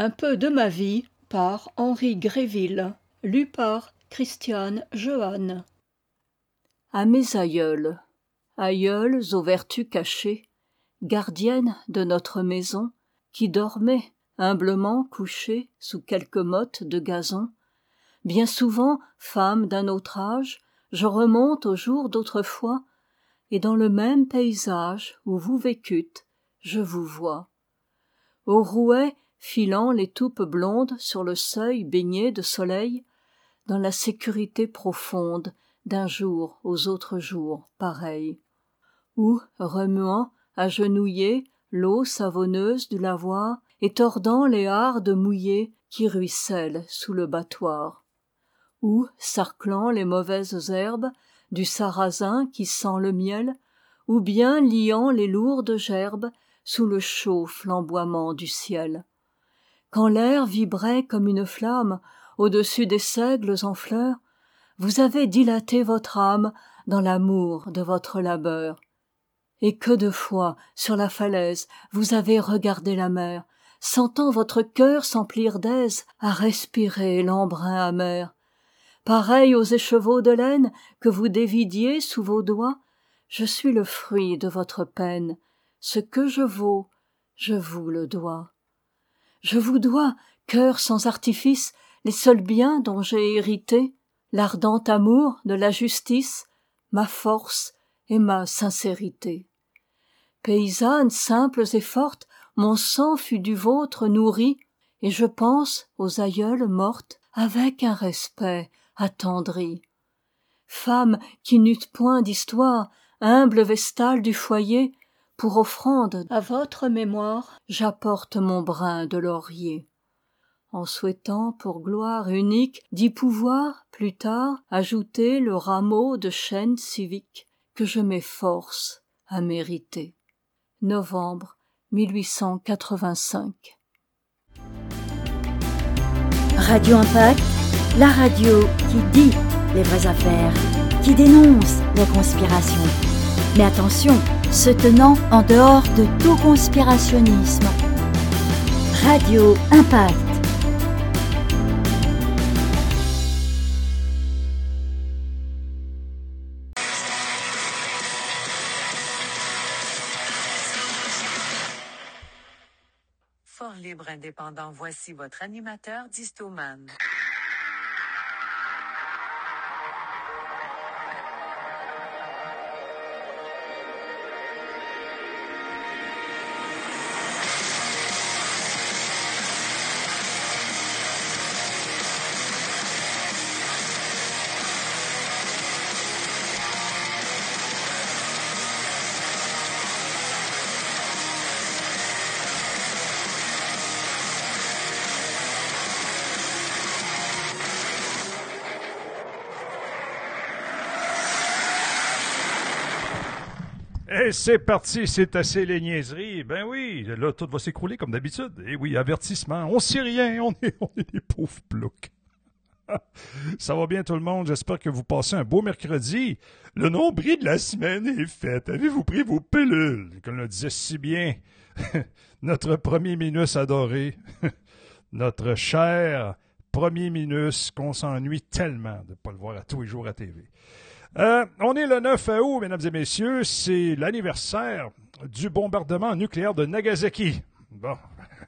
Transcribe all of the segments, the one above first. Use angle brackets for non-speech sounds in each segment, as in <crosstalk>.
Un peu de ma vie par Henri Gréville. Christiane À mes aïeules. Aïeules aux vertus cachées. Gardiennes de notre maison qui dormez humblement couchées sous quelque motte de gazon. Bien souvent femmes d'un autre âge je remonte aux jours d'autrefois et dans le même paysage où vous vécûtes je vous vois. Au rouet filant les toupes blondes sur le seuil baigné de soleil dans la sécurité profonde d'un jour aux autres jours pareil ou remuant agenouillées l'eau savonneuse du lavoir et tordant les hardes mouillées qui ruissellent sous le battoir ou sarclant les mauvaises herbes du sarrasin qui sent le miel ou bien liant les lourdes gerbes sous le chaud flamboiement du ciel quand l'air vibrait comme une flamme au-dessus des seigles en fleurs vous avez dilaté votre âme dans l'amour de votre labeur. Et que de fois sur la falaise vous avez regardé la mer sentant votre cœur s'emplir d'aise à respirer l'embrun amer. Pareil aux écheveaux de laine que vous dévidiez sous vos doigts je suis le fruit de votre peine. Ce que je vaux je vous le dois je vous dois cœur sans artifice les seuls biens dont j'ai hérité l'ardent amour de la justice ma force et ma sincérité. Paysannes simples et fortes mon sang fut du vôtre nourri et je pense aux aïeules mortes avec un respect attendri. Femmes qui n'eûtes point d'histoire humbles vestales du foyer pour offrande à votre mémoire j'apporte mon brin de laurier. En souhaitant pour gloire unique d'y pouvoir plus tard ajouter le rameau de chêne civique que je m'efforce à mériter. Novembre Radio Impact, la radio qui dit les vraies affaires, qui dénonce les conspirations. Mais attention, se tenant en dehors de tout conspirationnisme. Radio Impact. Fort libre indépendant, voici votre animateur Distoman. C'est parti, c'est assez les niaiseries. Ben oui, là, tout va s'écrouler comme d'habitude. Et oui, avertissement, on sait rien, on est, on est des pauvres ploucs. <laughs> Ça va bien tout le monde, j'espère que vous passez un beau mercredi. Le nombril de la semaine est fait. Avez-vous pris vos pilules? Comme le disait si bien <laughs> notre premier Minus adoré, <laughs> notre cher premier Minus qu'on s'ennuie tellement de ne pas le voir à tous les jours à TV. Euh, on est le 9 août, mesdames et messieurs. C'est l'anniversaire du bombardement nucléaire de Nagasaki. Bon.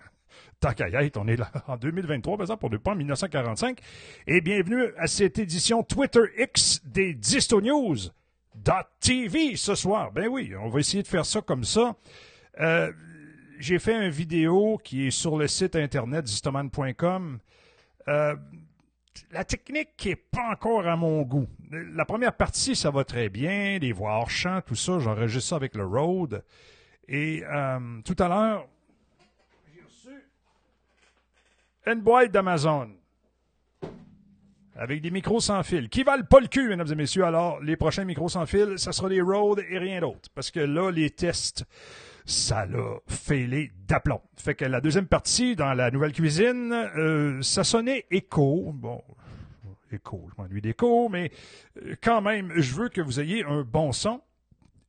<laughs> Tant qu'à on est là en 2023, par exemple, pour ne pas en 1945. Et bienvenue à cette édition Twitter X des Disto ce soir. Ben oui, on va essayer de faire ça comme ça. Euh, j'ai fait une vidéo qui est sur le site internet distoman.com. la technique n'est pas encore à mon goût. La première partie, ça va très bien, les voix hors champ, tout ça, j'enregistre ça avec le Rode. Et euh, tout à l'heure, j'ai reçu une boîte d'Amazon avec des micros sans fil qui valent pas le cul, mesdames et messieurs. Alors, les prochains micros sans fil, ça sera des Rode et rien d'autre. Parce que là, les tests, ça l'a fêlé d'aplomb. Fait que la deuxième partie, dans la nouvelle cuisine, euh, ça sonnait écho. Bon, écho, je m'ennuie d'écho, mais euh, quand même, je veux que vous ayez un bon son.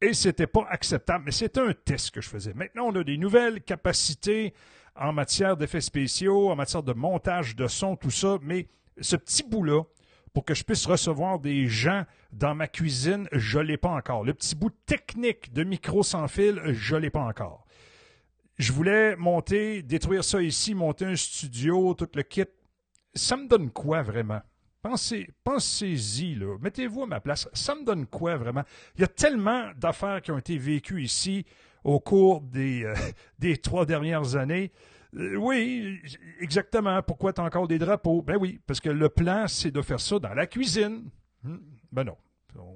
Et c'était pas acceptable, mais c'était un test que je faisais. Maintenant, on a des nouvelles capacités en matière d'effets spéciaux, en matière de montage de son, tout ça, mais ce petit bout-là, pour que je puisse recevoir des gens dans ma cuisine, je l'ai pas encore. Le petit bout technique de micro sans fil, je l'ai pas encore. Je voulais monter, détruire ça ici, monter un studio, tout le kit. Ça me donne quoi vraiment? Pensez, pensez-y, là. Mettez-vous à ma place. Ça me donne quoi vraiment? Il y a tellement d'affaires qui ont été vécues ici au cours des, euh, <laughs> des trois dernières années. Euh, oui, exactement. Pourquoi tu encore des drapeaux? Ben oui, parce que le plan, c'est de faire ça dans la cuisine. Hmm, ben non,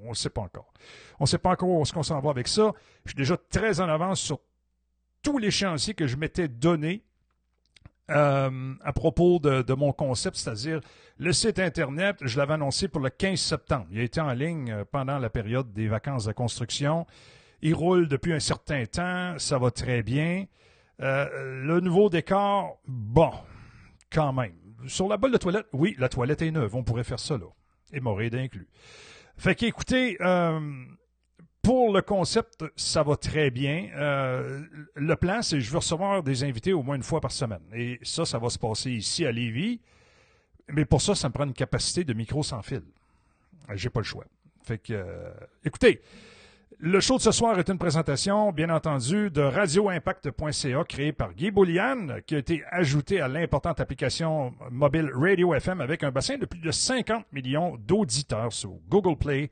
on ne sait pas encore. On ne sait pas encore où est-ce qu'on s'en va avec ça. Je suis déjà très en avance sur tous les chantiers que je m'étais donnés euh, à propos de, de mon concept, c'est-à-dire le site Internet, je l'avais annoncé pour le 15 septembre. Il a été en ligne euh, pendant la période des vacances de construction. Il roule depuis un certain temps, ça va très bien. Euh, le nouveau décor, bon, quand même. Sur la bolle de toilette, oui, la toilette est neuve. On pourrait faire ça, là. Hémorroïde inclus. Fait qu'écoutez, euh, pour le concept, ça va très bien. Euh, le plan, c'est je veux recevoir des invités au moins une fois par semaine. Et ça, ça va se passer ici à Lévis. Mais pour ça, ça me prend une capacité de micro sans fil. J'ai pas le choix. Fait que, euh, écoutez, le show de ce soir est une présentation, bien entendu, de radioimpact.ca créé par Guy Boulian, qui a été ajouté à l'importante application mobile Radio FM avec un bassin de plus de 50 millions d'auditeurs sur Google Play,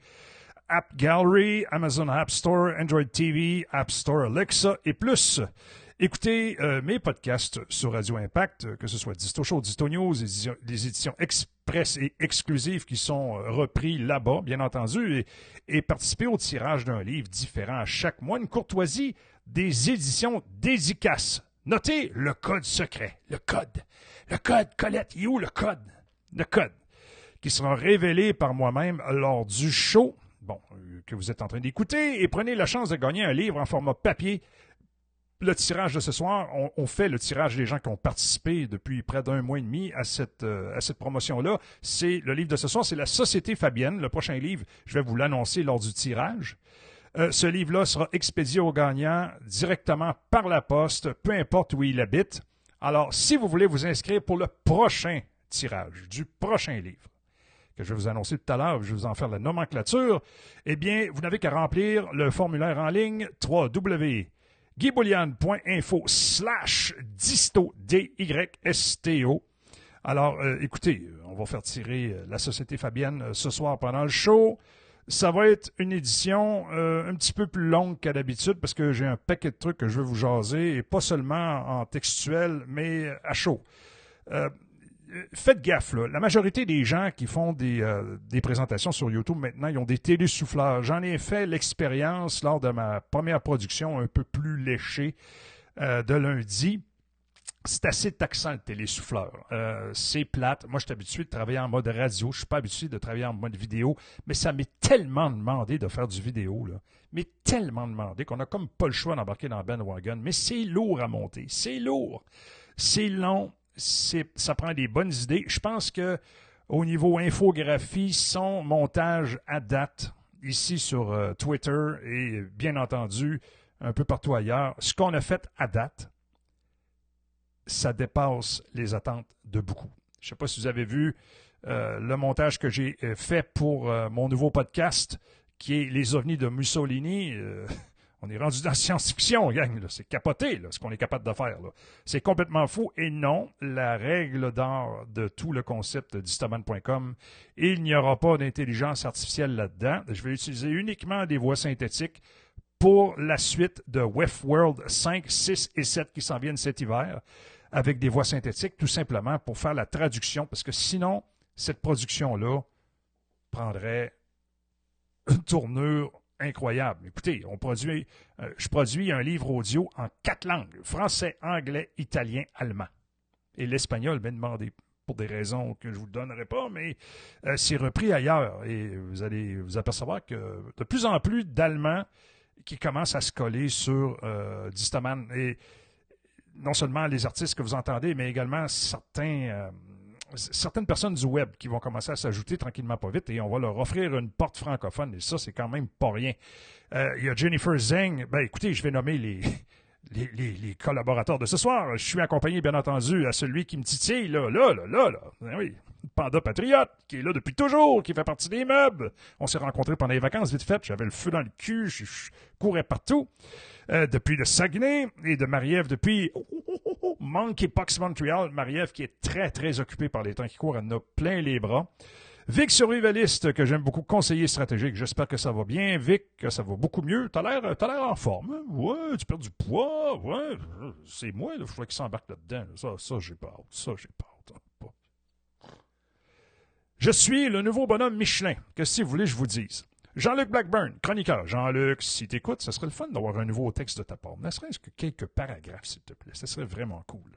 App Gallery, Amazon App Store, Android TV, App Store Alexa et plus. Écoutez euh, mes podcasts sur Radio Impact, euh, que ce soit Disto Show, Disto News, les éditions, express et exclusives qui sont euh, repris là-bas, bien entendu, et, et participer au tirage d'un livre différent à chaque mois, une courtoisie des éditions dédicaces. Notez le code secret, le code, le code, Colette, où le code? Le code, qui sera révélé par moi-même lors du show, bon, que vous êtes en train d'écouter, et prenez la chance de gagner un livre en format papier le tirage de ce soir, on, fait le tirage des gens qui ont participé depuis près d'un mois et demi à cette, euh, à cette promotion-là. C'est le livre de ce soir, c'est La Société Fabienne. Le prochain livre, je vais vous l'annoncer lors du tirage. Euh, ce livre-là sera expédié au gagnant directement par la poste, peu importe où il habite. Alors, si vous voulez vous inscrire pour le prochain tirage du prochain livre, que je vais vous annoncer tout à l'heure, je vais vous en faire la nomenclature, eh bien, vous n'avez qu'à remplir le formulaire en ligne 3W guyboulian.info slash disto, D-Y-S-T-O. Alors, euh, écoutez, on va faire tirer euh, la Société Fabienne euh, ce soir pendant le show. Ça va être une édition euh, un petit peu plus longue qu'à d'habitude parce que j'ai un paquet de trucs que je veux vous jaser et pas seulement en textuel, mais à chaud. Euh, faites gaffe. La majorité des gens qui font des, euh, des, présentations sur YouTube maintenant, ils ont des télésouffleurs. J'en ai fait l'expérience lors de ma première production un peu plus léchée euh, de lundi. C'est assez taxant le télésouffleur. Euh, c'est plate. Moi, je suis habitué de travailler en mode radio. Je suis pas habitué de travailler en mode vidéo, mais ça m'est tellement demandé de faire du vidéo, là. Mais tellement demandé qu'on a comme pas le choix d'embarquer dans Ben Wagon. Mais c'est lourd à monter. C'est lourd. C'est long ça prend des bonnes idées. Je pense que au niveau infographie, son montage à date, ici sur euh, Twitter et bien entendu un peu partout ailleurs, ce qu'on a fait à date, ça dépasse les attentes de beaucoup. Je ne sais pas si vous avez vu euh, le montage que j'ai euh, fait pour mon nouveau podcast qui est Les ovnis de Mussolini. On est rendu dans la science-fiction, gang. C'est capoté, ce qu'on est capable de faire. C'est complètement faux. Et non, la règle d'or de tout le concept d'Istoman.com, il n'y aura pas d'intelligence artificielle là-dedans. Je vais utiliser uniquement des voix synthétiques pour la suite de Westworld 5, 6 et 7 qui s'en viennent cet hiver, avec des voix synthétiques, tout simplement pour faire la traduction, parce que sinon, cette production-là prendrait une tournure incroyable. Écoutez, on produit, euh, je produis un livre audio en quatre langues français, anglais, italien, allemand. Et l'espagnol m'a demandé pour des raisons que je vous donnerai pas, mais euh, c'est repris ailleurs. Et vous allez vous apercevoir que de plus en plus d'Allemands qui commencent à se coller sur euh, Distaman. Et non seulement les artistes que vous entendez, mais également certains euh, certaines personnes du web qui vont commencer à s'ajouter tranquillement pas vite et on va leur offrir une porte francophone et ça c'est quand même pas rien. Euh, il y a Jennifer Zeng, ben écoutez, je vais nommer <laughs> les collaborateurs de ce soir. Je suis accompagné, bien entendu, à celui qui me titille, là, là, là, là, là. Ben oui, Panda Patriote, qui est là depuis toujours, qui fait partie des meubles. On s'est rencontrés pendant les vacances, vite fait. J'avais le feu dans le cul, je courais partout. Euh, depuis le Saguenay et de Marie-Ève depuis oh, oh, oh, oh Monkeypox Montreal. Marie-Ève qui est très, très occupée par les temps qui courent, elle en a plein les bras. Vic survivaliste, que j'aime beaucoup, conseiller stratégique. J'espère que ça va bien. Vic, que ça va beaucoup mieux. T'as l'air, l'air en forme. Hein? Ouais, tu perds du poids. Ouais, c'est moi, il faudrait qu'il s'embarque là-dedans. Ça, ça, j'ai pas hâte. Ça, j'ai pas hâte. Je suis le nouveau bonhomme Michelin. Que si vous voulez, je vous dise. Jean-Luc Blackburn, chroniqueur. Jean-Luc, si t'écoutes, ça serait le fun d'avoir un nouveau texte de ta part. Ne serait-ce que quelques paragraphes, s'il te plaît. Ça serait vraiment cool.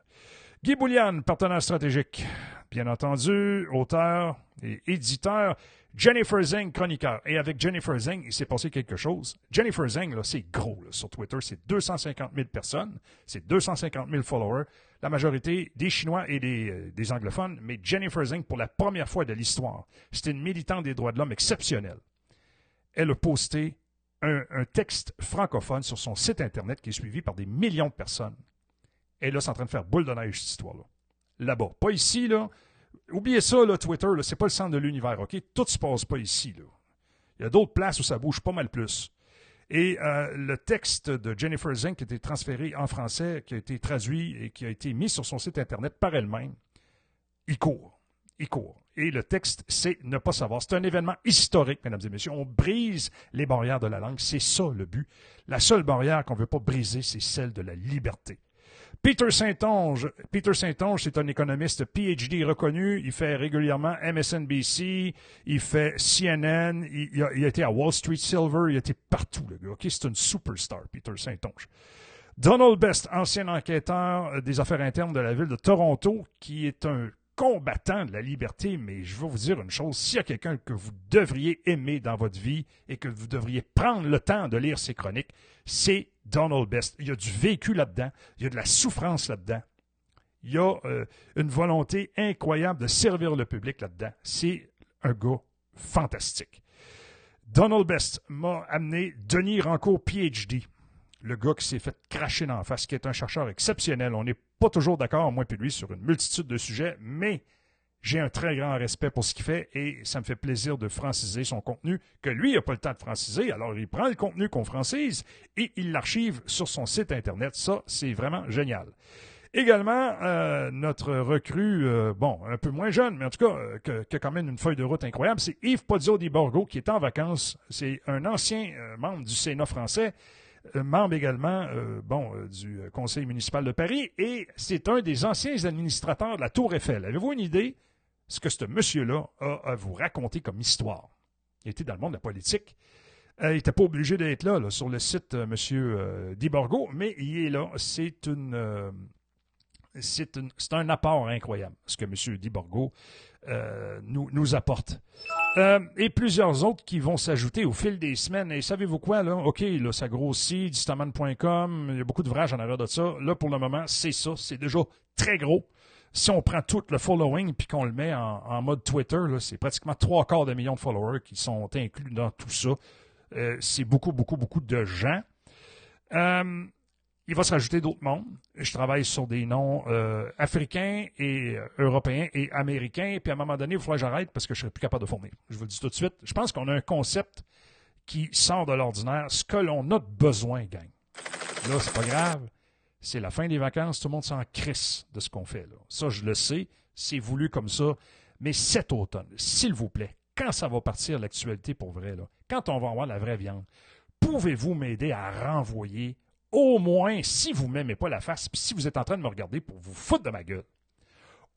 Guy Boulian, partenaire stratégique. Bien entendu, auteur et éditeur. Jennifer Zeng, chroniqueur. Et avec Jennifer Zeng, il s'est passé quelque chose. Jennifer Zeng, là, c'est gros sur Twitter. C'est 250 000 personnes. C'est 250 000 followers. La majorité des Chinois et des, euh, des anglophones. Mais Jennifer Zeng, pour la première fois de l'histoire, c'était une militante des droits de l'homme exceptionnelle elle a posté un, texte francophone sur son site Internet qui est suivi par des millions de personnes. Et là, c'est en train de faire boule de neige, cette histoire-là. Là-bas. Pas ici, là. Oubliez ça, là, Twitter, là, c'est pas le centre de l'univers, OK? Tout se passe pas ici, là. Il y a d'autres places où ça bouge pas mal plus. Et euh, le texte de Jennifer Zink qui a été transféré en français, qui a été traduit et qui a été mis sur son site Internet par elle-même, il court. Il court. Et le texte, c'est ne pas savoir. C'est un événement historique, mesdames et messieurs. On brise les barrières de la langue. C'est ça le but. La seule barrière qu'on ne veut pas briser, c'est celle de la liberté. Peter Saint-Onge. Peter Saint-Onge, c'est un économiste PhD reconnu. Il fait régulièrement MSNBC, il fait CNN, il, a, été à Wall Street Silver, il a été partout, le gars. c'est une superstar, Peter Saint-Onge. Donald Best, ancien enquêteur des affaires internes de la ville de Toronto, qui est un combattant de la liberté, mais je vais vous dire une chose, s'il y a quelqu'un que vous devriez aimer dans votre vie et que vous devriez prendre le temps de lire ses chroniques, c'est Donald Best. Il y a du vécu là-dedans, il y a de la souffrance là-dedans, il y a euh, une volonté incroyable de servir le public là-dedans. C'est un gars fantastique. Donald Best m'a amené Denis Rancourt, PhD le gars qui s'est fait cracher dans la face, qui est un chercheur exceptionnel. On n'est pas toujours d'accord, moi et lui, sur une multitude de sujets, mais j'ai un très grand respect pour ce qu'il fait et ça me fait plaisir de franciser son contenu, que lui n'a pas le temps de franciser, alors il prend le contenu qu'on francise et il l'archive sur son site Internet. Ça, c'est vraiment génial. Également, euh, notre recrue, euh, bon, un peu moins jeune, mais en tout cas, euh, qui a quand même une feuille de route incroyable, c'est Yves Podio Di Borgo, qui est en vacances. C'est un ancien membre du Sénat français membre également euh, bon, euh, du Conseil municipal de Paris, et c'est un des anciens administrateurs de la Tour Eiffel. Avez-vous une idée ce que ce monsieur-là a à vous raconter comme histoire? Il était dans le monde de la politique. il n'était pas obligé d'être là, sur le site M. Diborgo, mais il est là. C'est une c'est un apport incroyable, ce que M. Diborgo nous, nous apporte. Euh, et plusieurs autres qui vont s'ajouter au fil des semaines. Et savez-vous quoi, là? OK, là, ça grossit, distaman.com, il y a beaucoup d'ouvrages en arrière de ça. Là, pour le moment, c'est ça. C'est déjà très gros. Si on prend tout le following puis qu'on le met en, mode Twitter, c'est pratiquement trois quarts de millions de followers qui sont inclus dans tout ça. Euh, c'est beaucoup, beaucoup, beaucoup de gens. Euh, il va se rajouter d'autres mondes. Je travaille sur des noms euh, africains et euh, européens et américains. Puis à un moment donné, il faudra que j'arrête parce que je ne serai plus capable de fournir. Je vous le dis tout de suite. Je pense qu'on a un concept qui sort de l'ordinaire. Ce que l'on a besoin, gang. Là, c'est pas grave. C'est la fin des vacances. Tout le monde s'en crisse de ce qu'on fait. Ça, je le sais. C'est voulu comme ça. Mais cet automne, s'il vous plaît, quand ça va partir l'actualité pour vrai, quand on va avoir la vraie viande, pouvez-vous m'aider à renvoyer au moins, si vous ne m'aimez pas la face, puis si vous êtes en train de me regarder pour vous foutre de ma gueule,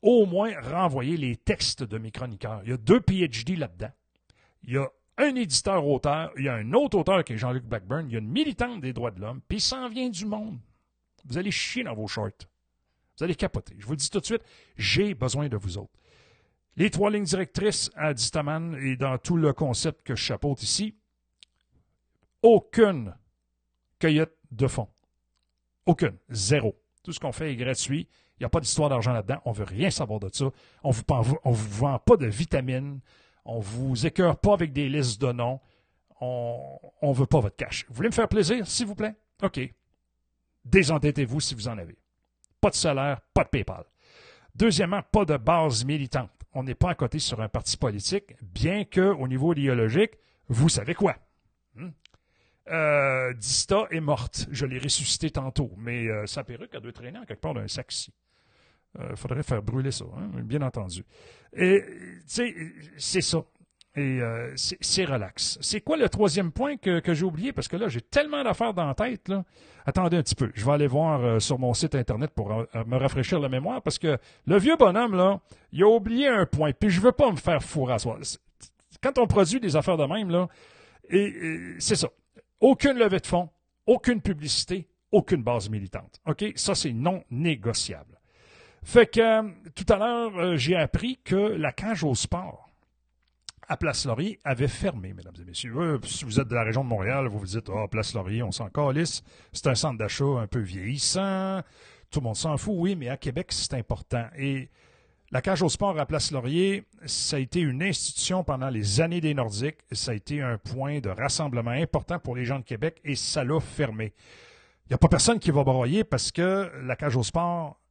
au moins renvoyer les textes de mes chroniqueurs. Il y a deux PhD là-dedans. Il y a un éditeur-auteur, il y a un autre auteur qui est Jean-Luc Blackburn, il y a une militante des droits de l'homme, puis il s'en vient du monde. Vous allez chier dans vos shorts. Vous allez capoter. Je vous le dis tout de suite, j'ai besoin de vous autres. Les trois lignes directrices à Distaman et dans tout le concept que je chapeaute ici, aucune cueillette de fonds. Aucune. Zéro. Tout ce qu'on fait est gratuit. Il n'y a pas d'histoire d'argent là-dedans. On ne veut rien savoir de ça. On ne vous, vend pas de vitamines. On ne vous écœure pas avec des listes de noms. On ne veut pas votre cash. Vous voulez me faire plaisir, s'il vous plaît? OK. désendettez-vous si vous en avez. Pas de salaire, pas de PayPal. Deuxièmement, pas de base militante. On n'est pas à côté sur un parti politique, bien que au niveau idéologique, vous savez quoi? Hmm? Euh, Dista est morte. Je l'ai ressuscité tantôt, mais euh, sa perruque a dû traîner en quelque part d'un sac ici. Il faudrait faire brûler ça, hein, bien entendu. Et, tu sais, c'est ça. Et euh, c'est relax. C'est quoi le troisième point que, j'ai oublié? Parce que là, j'ai tellement d'affaires dans la tête. Attendez un petit peu. Je vais aller voir euh, sur mon site Internet pour euh, me rafraîchir la mémoire parce que le vieux bonhomme, là, il a oublié un point. Puis je veux pas me faire fourrer à soi. Quand on produit des affaires de même, là, c'est ça. Aucune levée de fonds, aucune publicité, aucune base militante. OK? Ça, c'est non négociable. Fait que tout à l'heure, j'ai appris que la cage au sport à Place Laurier avait fermé, mesdames et messieurs. si vous êtes de la région de Montréal, vous vous dites, ah, Place Laurier, on s'en calisse. C'est un centre d'achat un peu vieillissant. Tout le monde s'en fout, oui, mais à Québec, c'est important. Et la cage au sport à Place Laurier, ça a été une institution pendant les années des Nordiques. Ça a été un point de rassemblement important pour les gens de Québec et ça l'a fermé. Il n'y a pas personne qui va broyer parce que la cage au sport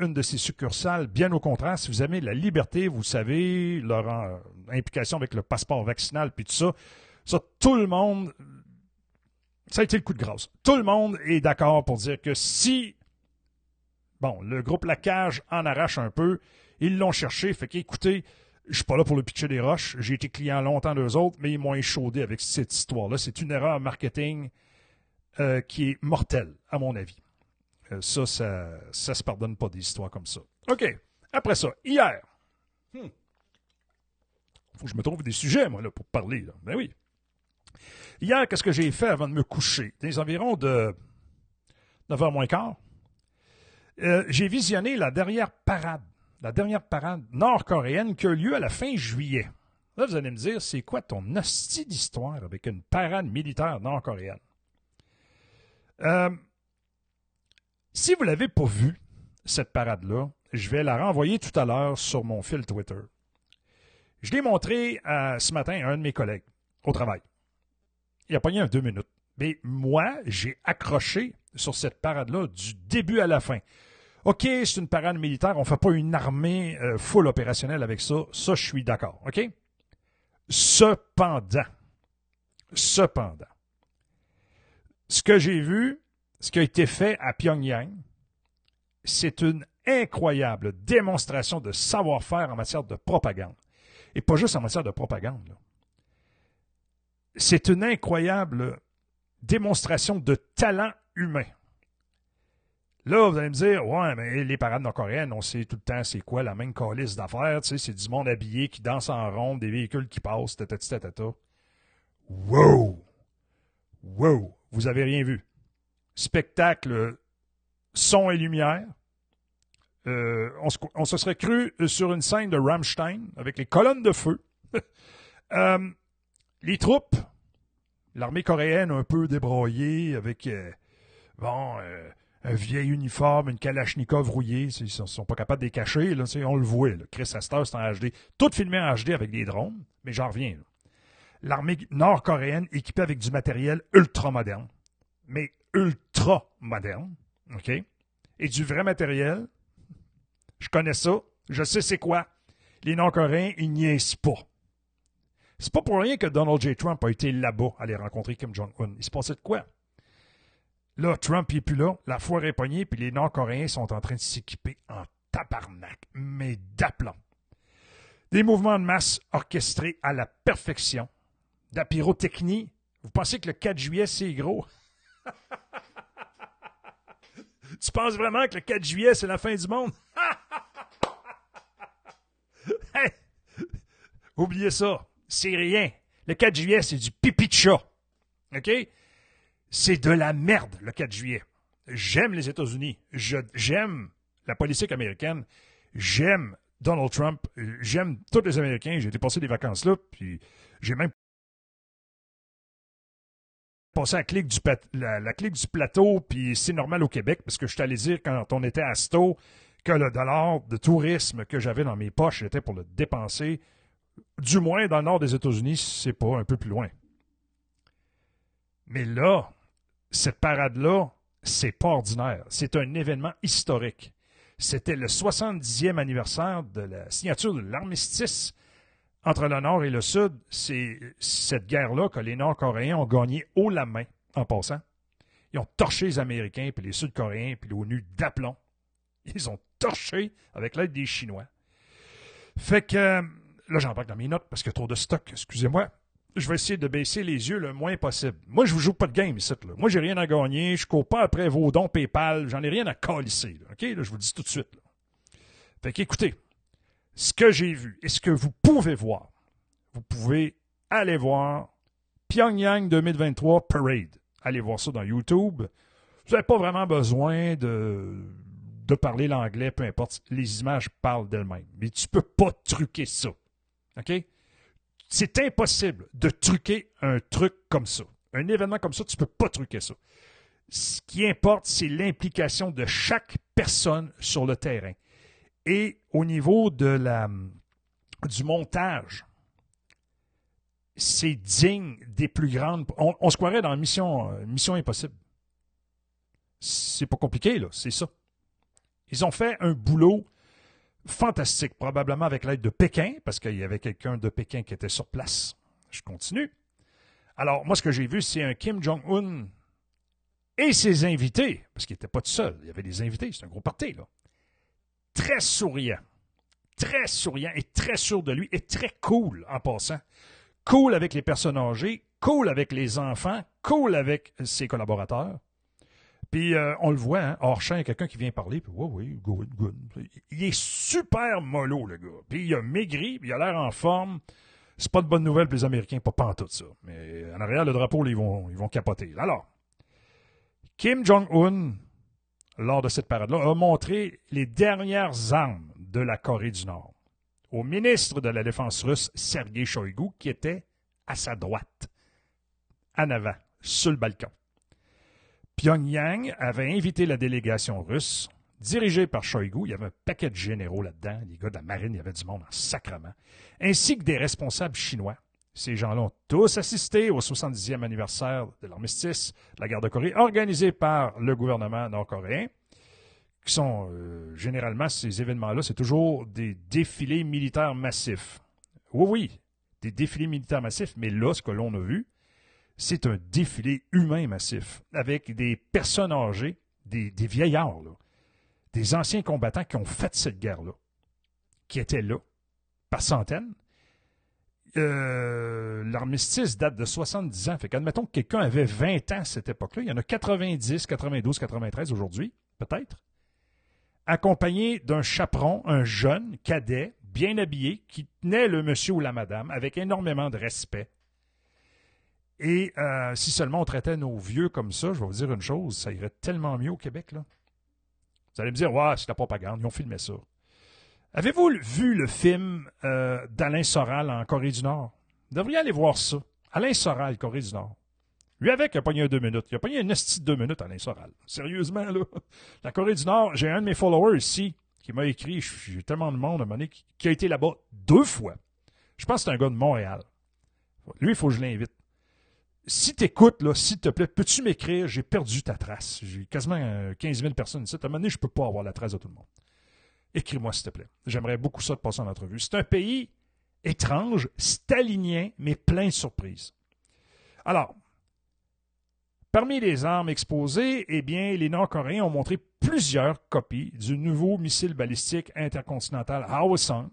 une de ses succursales. Bien au contraire, si vous aimez la liberté, vous savez, leur euh, implication avec le passeport vaccinal, puis tout ça, ça, tout le monde, ça a été le coup de grâce. Tout le monde est d'accord pour dire que si, bon, le groupe Lacage en arrache un peu, ils l'ont cherché, fait qu'écoutez, je suis pas là pour le pitcher des roches, j'ai été client longtemps d'eux autres, mais ils m'ont échaudé avec cette histoire-là. C'est une erreur marketing euh, qui est mortelle, à mon avis. Euh, ça, ça, ça se pardonne pas des histoires comme ça. OK. Après ça, hier. Hmm. Faut que je me trouve des sujets, moi, là, pour parler. Ben oui. Hier, qu'est-ce que j'ai fait avant de me coucher? Des environs de 9h moins quart. Euh, j'ai visionné la dernière parade, la dernière parade nord-coréenne qui a eu lieu à la fin juillet. Là, vous allez me dire, c'est quoi ton hostie d'histoire avec une parade militaire nord-coréenne? Euh, si vous ne l'avez pas vue, cette parade-là, je vais la renvoyer tout à l'heure sur mon fil Twitter. Je l'ai montré euh, ce matin à un de mes collègues au travail. Il a pogné un deux minutes. Mais moi, j'ai accroché sur cette parade-là du début à la fin. OK, c'est une parade militaire, on ne fait pas une armée euh, full opérationnelle avec ça. Ça, je suis d'accord. OK? Cependant, cependant, ce que j'ai vu, ce qui a été fait à Pyongyang, c'est une incroyable démonstration de savoir-faire en matière de propagande. Et pas juste en matière de propagande. C'est une incroyable démonstration de talent humain. Là, vous allez me dire, ouais, mais les parades nord-coréennes, on sait tout le temps c'est quoi la même calice d'affaires, tu sais, c'est du monde habillé qui danse en ronde, des véhicules qui passent, tatata, tatata. Wow! Wow! Vous avez rien vu spectacle son et lumière. Euh, on, se, serait cru sur une scène de Rammstein avec les colonnes de feu. <laughs> Euh, les troupes, l'armée coréenne un peu débroyée avec euh, bon, un vieil uniforme, une kalachnikov rouillée. Ils ne sont pas capables de les cacher. Là, on le voit. Chris Astor, c'est en HD. Tout filmé en HD avec des drones, mais j'en reviens. L'armée nord-coréenne équipée avec du matériel ultra moderne. Mais ultra moderne, OK? Et du vrai matériel. Je connais ça. Je sais c'est quoi. Les Nord-Coréens, ils niaisent pas. C'est pas pour rien que Donald J. Trump a été là-bas à aller rencontrer Kim Jong-un. Il se passait de quoi? Là, Trump n'est plus là, la foire est pognée, puis les Nord-Coréens sont en train de s'équiper en tabarnak, mais d'aplomb. Des mouvements de masse orchestrés à la perfection. De. Vous pensez que le 4 juillet, c'est gros? <laughs> tu penses vraiment que le 4 juillet, c'est la fin du monde? <laughs> Oubliez ça. C'est rien. Le 4 juillet, c'est du pipi de chat. OK? C'est de la merde, le 4 juillet. J'aime les États-Unis. J'aime la politique américaine. J'aime Donald Trump. J'aime tous les Américains. J'ai été passer des vacances là, puis j'ai même passé la clique du, la, clique du plateau, puis c'est normal au Québec, parce que je t'allais dire quand on était à Sto que le dollar de tourisme que j'avais dans mes poches était pour le dépenser, du moins dans le nord des États-Unis, c'est pas un peu plus loin. Mais là, cette parade-là, c'est pas ordinaire. C'est un événement historique. C'était le 70e anniversaire de la signature de l'armistice entre le Nord et le Sud. C'est cette guerre-là que les Nord-Coréens ont gagné haut la main, en passant. Ils ont torché les Américains, puis les Sud-Coréens, puis l'ONU d'aplomb. Ils ont torché avec l'aide des Chinois. Fait que, là, j'en parle dans mes notes parce qu'il y a trop de stock, excusez-moi. Je vais essayer de baisser les yeux le moins possible. Moi, je vous joue pas de game ici. Là. Moi, j'ai rien à gagner. Je cours pas après vos dons PayPal. J'en ai rien à calisser. OK? Là, je vous le dis tout de suite. Là. Fait ce que j'ai vu et ce que vous pouvez voir, vous pouvez aller voir Pyongyang 2023 Parade. Allez voir ça dans YouTube. Vous n'avez pas vraiment besoin de, de parler l'anglais, peu importe. Les images parlent d'elles-mêmes. Mais tu peux pas truquer ça. OK? C'est impossible de truquer un truc comme ça. Un événement comme ça, tu peux pas truquer ça. Ce qui importe, c'est l'implication de chaque personne sur le terrain. Et au niveau de la, du montage, c'est digne des plus grandes. On, se croirait dans Mission, euh, Mission Impossible. C'est pas compliqué, là, c'est ça. Ils ont fait un boulot fantastique, probablement avec l'aide de Pékin, parce qu'il y avait quelqu'un de Pékin qui était sur place. Je continue. Alors, moi, ce que j'ai vu, c'est un Kim Jong-un et ses invités, parce qu'il n'était pas tout seul, il y avait des invités, c'est un gros parti, là. Très souriant, très souriant et très sûr de lui et très cool en passant. Cool avec les personnes âgées, cool avec les enfants, cool avec ses collaborateurs. Puis euh, on le voit, hein, hors champ, il y a quelqu'un qui vient parler, puis oui, oui, good, good. Il est super mollo, le gars. Puis il a maigri, puis il a l'air en forme. C'est pas de bonne nouvelle pour les Américains, pas, pas tout ça. Mais en arrière, le drapeau, ils, vont, ils vont capoter. Alors, Kim Jong-un, lors de cette parade-là, a montré les dernières armes de la Corée du Nord au ministre de la Défense russe, Sergei Shoigu, qui était à sa droite, en avant, sur le balcon. Pyongyang avait invité la délégation russe, dirigée par Shoigu. Il y avait un paquet de généraux là-dedans. Les gars de la marine, il y avait du monde en sacrement. Ainsi que des responsables chinois. Ces gens-là ont tous assisté au 70e anniversaire de l'armistice de la guerre de Corée, organisé par le gouvernement nord-coréen, qui sont euh, généralement, ces événements-là, c'est toujours des défilés militaires massifs. Oui, oui, des défilés militaires massifs, mais là, ce que l'on a vu, c'est un défilé humain massif, avec des personnes âgées, des, vieillards, des anciens combattants qui ont fait cette guerre-là, qui étaient là, par centaines. Euh, l'armistice date de 70 ans. Fait qu'admettons que quelqu'un avait 20 ans à cette époque-là. Il y en a 90, 92, 93 aujourd'hui, peut-être. Accompagné d'un chaperon, un jeune cadet, bien habillé, qui tenait le monsieur ou la madame avec énormément de respect et euh, si seulement on traitait nos vieux comme ça, je vais vous dire une chose, ça irait tellement mieux au Québec. Là. Vous allez me dire, ouais, c'est la propagande, ils ont filmé ça. Avez-vous vu le film euh, d'Alain Soral en Corée du Nord? Vous devriez aller voir ça. Alain Soral, Corée du Nord. Lui avec, il a pogné un deux minutes. Il a pogné un esti de deux minutes, Alain Soral. Sérieusement, là. <laughs> La Corée du Nord, j'ai un de mes followers ici qui m'a écrit, j'ai tellement de monde à un qui a été là-bas deux fois. Je pense que c'est un gars de Montréal. Lui, il faut que je l'invite si t'écoutes, là, s'il te plaît, peux-tu m'écrire? J'ai perdu ta trace. J'ai quasiment 15 euh, 000 personnes ici. À un moment donné, je peux pas avoir la trace de tout le monde. Écris-moi, s'il te plaît. J'aimerais beaucoup ça de passer en entrevue. C'est un pays étrange, stalinien, mais plein de surprises. Alors, parmi les armes exposées, eh bien, les Nord-Coréens ont montré plusieurs copies du nouveau missile balistique intercontinental Hwasong,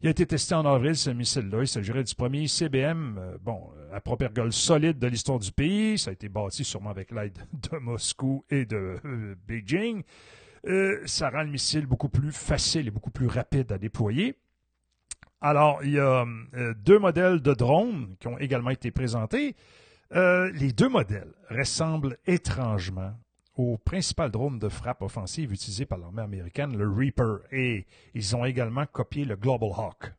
il a été testé en avril, ce missile-là. Il s'agirait du premier CBM, euh, bon, euh, à propergole solide de l'histoire du pays. Ça a été bâti sûrement avec l'aide <laughs> de Moscou et de euh, Beijing. ça rend le missile beaucoup plus facile et beaucoup plus rapide à déployer. Alors, il y a deux modèles de drones qui ont également été présentés. les deux modèles ressemblent étrangement au principal drone de frappe offensive utilisé par l'armée américaine, le Reaper, et ils ont également copié le Global Hawk.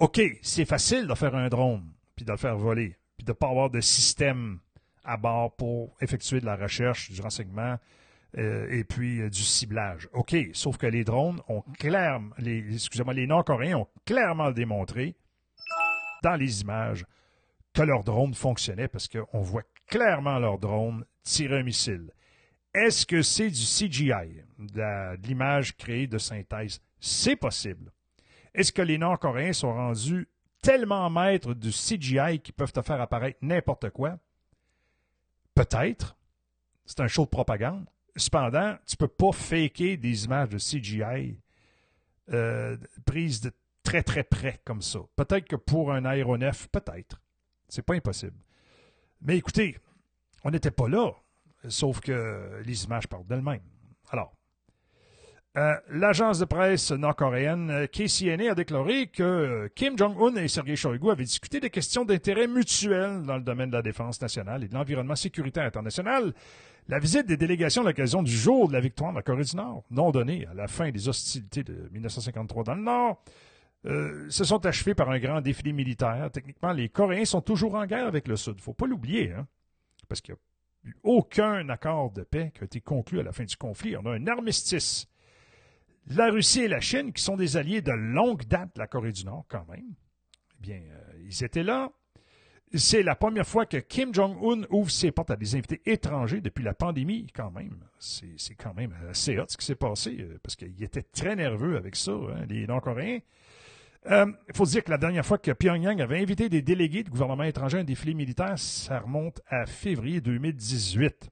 OK, c'est facile de faire un drone, puis de le faire voler, puis de ne pas avoir de système à bord pour effectuer de la recherche, du renseignement euh, et puis euh, du ciblage. OK, sauf que les drones ont clairement, les, excusez-moi, les Nord-Coréens ont clairement démontré dans les images que leur drone fonctionnait parce qu'on voit clairement leur drone tirer un missile. Est-ce que c'est du CGI, de l'image créée de synthèse? C'est possible. Est-ce que les Nord-Coréens sont rendus tellement maîtres du CGI qu'ils peuvent te faire apparaître n'importe quoi? Peut-être. C'est un show de propagande. Cependant, tu peux pas faker des images de CGI euh, prises de très très près comme ça. Peut-être que pour un aéronef, peut-être. C'est pas impossible. Mais écoutez, on n'était pas là, sauf que les images parlent d'elles-mêmes. Alors, euh, l'agence de presse nord-coréenne euh, KCNA a déclaré que euh, Kim Jong-un et Sergei Shoigu avaient discuté des questions d'intérêt mutuel dans le domaine de la défense nationale et de l'environnement sécuritaire international. La visite des délégations à l'occasion du jour de la victoire de la Corée du Nord, non donnée à la fin des hostilités de 1953 dans le Nord, se sont achevées par un grand défilé militaire. Techniquement, les Coréens sont toujours en guerre avec le Sud. faut pas l'oublier, hein, parce qu'il n'y a aucun accord de paix qui a été conclu à la fin du conflit. On a un armistice la Russie et la Chine, qui sont des alliés de longue date de la Corée du Nord, quand même, eh bien, euh, ils étaient là. C'est la première fois que Kim Jong-un ouvre ses portes à des invités étrangers depuis la pandémie, quand même. C'est quand même assez hot ce qui s'est passé, euh, parce qu'il était très nerveux avec ça, hein, les Nord-Coréens. Il euh, faut dire que la dernière fois que Pyongyang avait invité des délégués du gouvernement étranger à un défilé militaire, ça remonte à février 2018.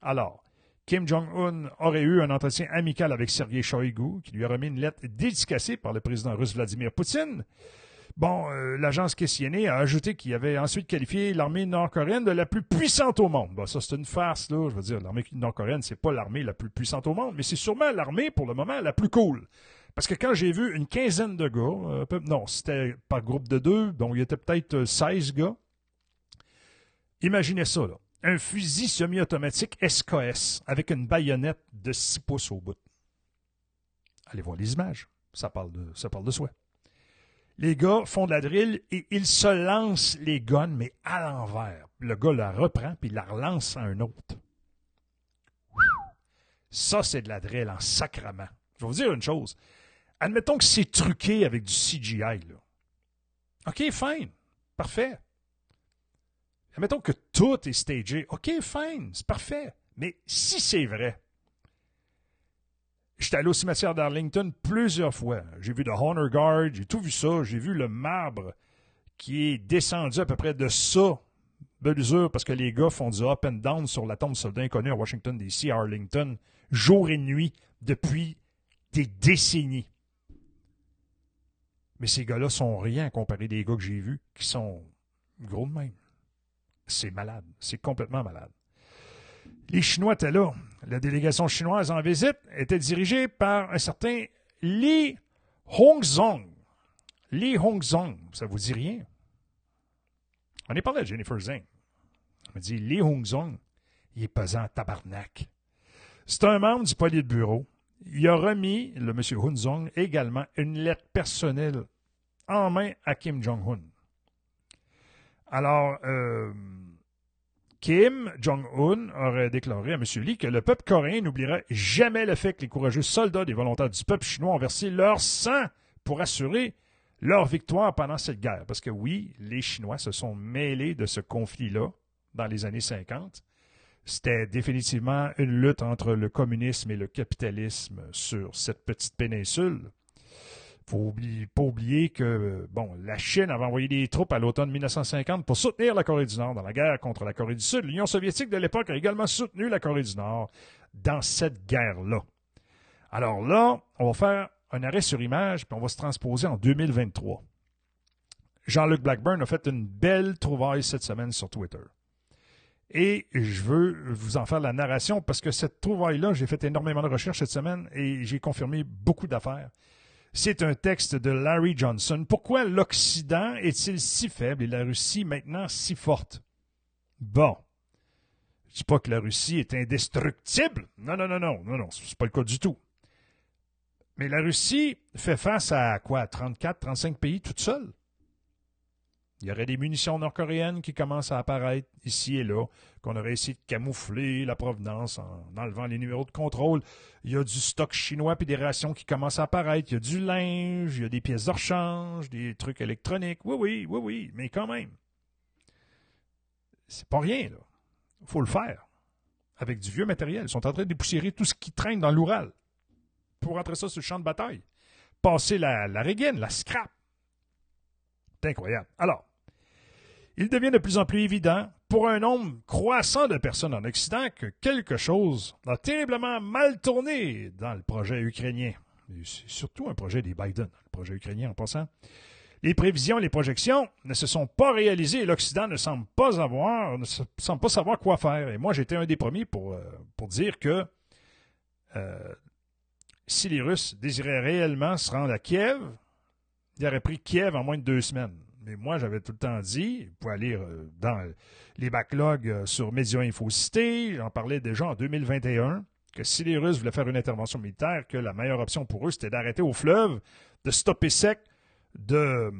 Alors, Kim Jong-un aurait eu un entretien amical avec Sergei Shoigu, qui lui a remis une lettre dédicacée par le président russe Vladimir Poutine. Bon, euh, l'agence KCNA a ajouté qu'il avait ensuite qualifié l'armée nord-coréenne de la plus puissante au monde. Bon, ça, c'est une farce, là. Je veux dire, l'armée nord-coréenne, c'est pas l'armée la plus puissante au monde, mais c'est sûrement l'armée, pour le moment, la plus cool. Parce que quand j'ai vu une quinzaine de gars, euh, non, c'était par groupe de deux, donc il y était peut-être 16 euh, gars. Imaginez ça, là un fusil semi-automatique SKS avec une baïonnette de 6 pouces au bout. Allez voir les images. Ça parle de, ça parle de soi. Les gars font de la drill et ils se lancent les guns, mais à l'envers. Le gars la reprend puis la relance à un autre. Ça, c'est de la drill en sacrament. Je vais vous dire une chose. Admettons que c'est truqué avec du CGI. OK, fine. Parfait. Admettons que tout est stagé. OK, fine, c'est parfait. Mais si c'est vrai, j'étais allé au cimetière d'Arlington plusieurs fois. J'ai vu The Honor Guard, j'ai tout vu ça. J'ai vu le marbre qui est descendu à peu près de ça, de parce que les gars font du up and down sur la tombe de soldats inconnus à Washington, D.C., à Arlington, jour et nuit, depuis des décennies. Mais ces gars-là sont rien comparé des gars que j'ai vus qui sont gros de même. C'est malade. C'est complètement malade. Les Chinois étaient là. La délégation chinoise en visite était dirigée par un certain Li Hongzong. Li Hongzong, ça vous dit rien? On est parlé de Jennifer Zhang. On m'a dit Li Hongzong, il est pesant tabarnak. C'est un membre du bureau. Il a remis, le monsieur Hunzong, également une lettre personnelle en main à Kim Jong-un. Alors, euh, Kim Jong-un aurait déclaré à M. Lee que le peuple coréen n'oubliera jamais le fait que les courageux soldats des volontaires du peuple chinois ont versé leur sang pour assurer leur victoire pendant cette guerre. Parce que oui, les Chinois se sont mêlés de ce conflit-là dans les années 50. C'était définitivement une lutte entre le communisme et le capitalisme sur cette petite péninsule faut pas oublier que bon, la Chine avait envoyé des troupes à l'automne 1950 pour soutenir la Corée du Nord dans la guerre contre la Corée du Sud. L'Union soviétique de l'époque a également soutenu la Corée du Nord dans cette guerre-là. Alors là, on va faire un arrêt sur image, puis on va se transposer en 2023. Jean-Luc Blackburn a fait une belle trouvaille cette semaine sur Twitter. Et je veux vous en faire la narration parce que cette trouvaille-là, j'ai fait énormément de recherches cette semaine et j'ai confirmé beaucoup d'affaires. C'est un texte de Larry Johnson. Pourquoi l'Occident est-il si faible et la Russie maintenant si forte? Bon. Je dis pas que la Russie est indestructible. Non, non, non, non, non, non, c'est pas le cas du tout. Mais la Russie fait face à quoi? 34, 35 pays toute seule? Il y aurait des munitions nord-coréennes qui commencent à apparaître ici et là, qu'on aurait essayé de camoufler la provenance en enlevant les numéros de contrôle. Il y a du stock chinois puis des rations qui commencent à apparaître. Il y a du linge, il y a des pièces de rechange, des trucs électroniques. Oui, oui, oui, oui, mais quand même. C'est pas rien, là. Faut le faire. avec du vieux matériel. Ils sont en train de dépoussiérer tout ce qui traîne dans l'Oural pour rentrer ça sur le champ de bataille. Passer la, la régaine, la scrap. C'est incroyable. Alors, il devient de plus en plus évident pour un nombre croissant de personnes en Occident que quelque chose a terriblement mal tourné dans le projet ukrainien. C'est surtout un projet des Biden, le projet ukrainien en passant. Les prévisions, les projections ne se sont pas réalisées et l'Occident ne semble pas avoir, ne semble pas savoir quoi faire. Et moi, j'étais un des premiers pour, euh, dire que euh, si les Russes désiraient réellement se rendre à Kiev, ils auraient pris Kiev en moins de deux semaines. Mais moi, j'avais tout le temps dit, vous pouvez aller euh, dans les backlogs sur Média Info Cité, j'en parlais déjà en 2021, que si les Russes voulaient faire une intervention militaire, que la meilleure option pour eux, c'était d'arrêter au fleuve, de stopper sec, de,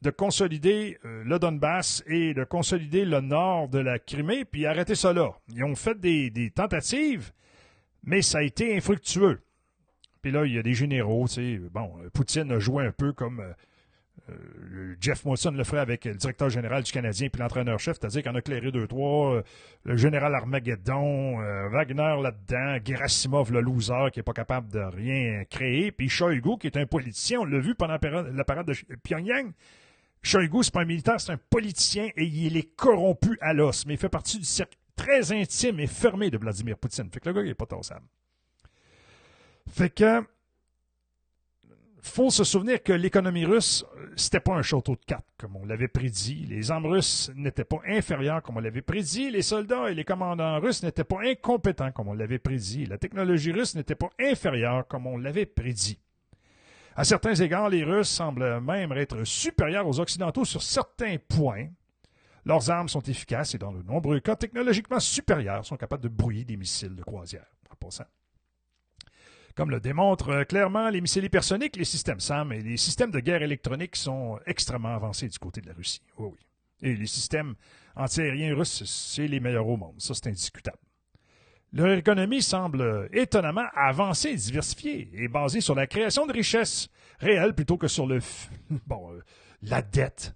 de consolider euh, le Donbass et de consolider le nord de la Crimée, puis arrêter là. Ils ont fait des tentatives, mais ça a été infructueux. Puis là, il y a des généraux, bon, Poutine a joué un peu comme euh, euh, Jeff Molson le ferait avec le directeur général du Canadien puis l'entraîneur-chef, c'est-à-dire qu'on a clairé deux, trois, euh, le général Armageddon, euh, Wagner là-dedans, Gerasimov, le loser, qui est pas capable de rien créer, puis Shoigu, qui est un politicien, on l'a vu pendant la parade de Pyongyang. Shoigu, c'est pas un militaire, c'est un politicien et il est corrompu à l'os, mais il fait partie du cercle très intime et fermé de Vladimir Poutine. Fait que le gars, il est pas tossable. Fait que faut se souvenir que l'économie russe, c'était pas un château de cartes, comme on l'avait prédit. Les armes russes n'étaient pas inférieures, comme on l'avait prédit. Les soldats et les commandants russes n'étaient pas incompétents, comme on l'avait prédit. La technologie russe n'était pas inférieure, comme on l'avait prédit. À certains égards, les Russes semblent même être supérieurs aux Occidentaux sur certains points. Leurs armes sont efficaces et, dans de nombreux cas, technologiquement supérieures, sont capables de brouiller des missiles de croisière. En passant. Comme le démontrent euh, clairement les missiles hypersoniques, les systèmes SAM et les systèmes de guerre électronique sont extrêmement avancés du côté de la Russie. Oui, oui. Et les systèmes antiaériens russes, c'est les meilleurs au monde. Ça, c'est indiscutable. Leur économie semble étonnamment avancée diversifiée et basée sur la création de richesses réelles plutôt que sur le, <laughs> bon, euh, la dette.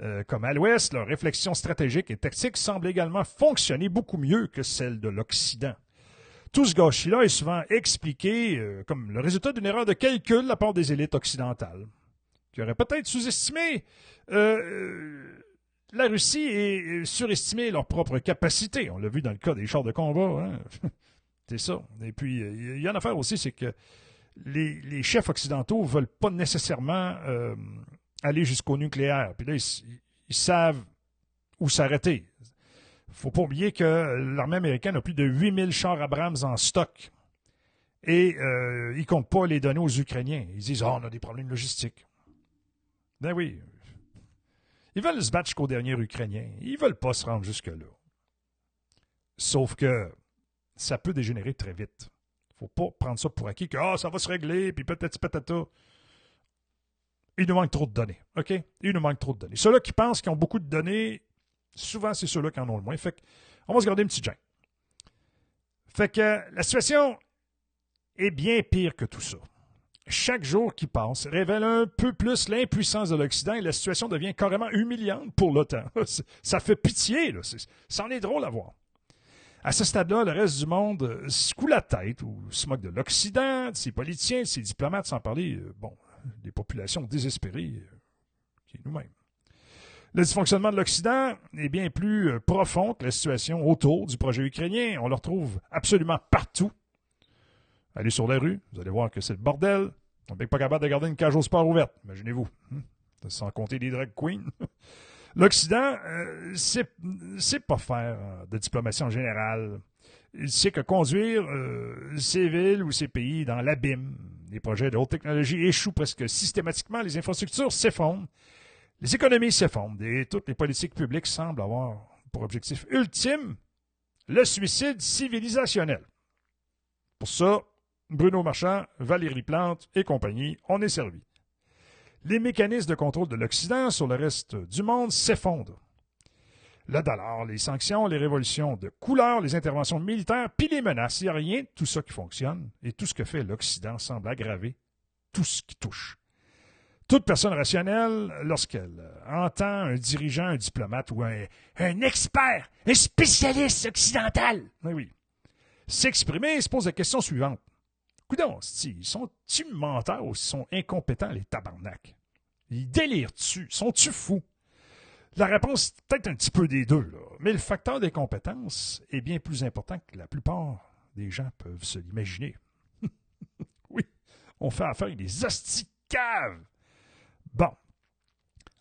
Euh, comme à l'Ouest, leur réflexion stratégique et tactique semble également fonctionner beaucoup mieux que celle de l'Occident. Tout ce gâchis-là est souvent expliqué euh, comme le résultat d'une erreur de calcul de la part des élites occidentales, qui auraient peut-être sous-estimé euh, euh, la Russie et surestimé leur propre capacité. On l'a vu dans le cas des chars de combat. Hein? <laughs> c'est ça. Et puis, il y a une affaire aussi, c'est que les, chefs occidentaux veulent pas nécessairement aller jusqu'au nucléaire. Puis là, ils savent où s'arrêter faut pas oublier que l'armée américaine a plus de 8000 chars Abrams en stock. Et euh, ils ne comptent pas les donner aux Ukrainiens. Ils disent, oh, on a des problèmes logistiques. Ben oui. Ils veulent se battre jusqu'au dernier Ukrainien. Ils veulent pas se rendre jusque-là. Sauf que ça peut dégénérer très vite. faut pas prendre ça pour acquis que oh, ça va se régler, puis peut-être patata. Il nous manque trop de données. OK? Il nous manque trop de données. Ceux-là qui pensent qu'ils ont beaucoup de données, Souvent, c'est ceux-là qui en ont le moins. Fait on va se garder une petite gêne. Fait que la situation est bien pire que tout ça. Chaque jour qui passe révèle un peu plus l'impuissance de l'Occident et la situation devient carrément humiliante pour l'OTAN. <laughs> Ça fait pitié, là. Ça en est drôle à voir. À ce stade-là, le reste du monde se coule la tête ou se moque de l'Occident, de ses politiciens, de ses diplomates, sans parler, euh, bon, des populations désespérées, euh, qui nous-mêmes. Le dysfonctionnement de l'Occident est bien plus euh, profond que la situation autour du projet ukrainien. On le retrouve absolument partout. Allez sur la rue, vous allez voir que c'est le bordel. On n'est pas capable de garder une cage au sport ouverte, imaginez-vous. Hmm. Sans compter les drag queens. <laughs> L'Occident, euh, c'est pas faire euh, de diplomatie en général. Il sait que conduire ces villes ou ces pays dans l'abîme. Les projets de haute technologie échouent presque systématiquement, les infrastructures s'effondrent les économies s'effondrent et toutes les politiques publiques semblent avoir pour objectif ultime le suicide civilisationnel. Pour ça, Bruno Marchand, Valérie Plante et compagnie, on est servi. Les mécanismes de contrôle de l'Occident sur le reste du monde s'effondrent. Le dollar, les sanctions, les révolutions de couleur, les interventions militaires, puis les menaces, il n'y a rien tout ça qui fonctionne. Et tout ce que fait l'Occident semble aggraver tout ce qui touche Toute personne rationnelle, lorsqu'elle entend un dirigeant, un diplomate ou un, expert, un spécialiste occidental, oui, oui, s'exprimer, se pose la question suivante. Coudon, ils sont-tu menteurs ou sont incompétents, les tabarnaks? Ils délirent-tu? Sont-tu fous? La réponse est peut-être un petit peu des deux, mais le facteur des compétences est bien plus important que la plupart des gens peuvent se l'imaginer. <laughs> oui, on fait affaire avec des asticaves. Bon.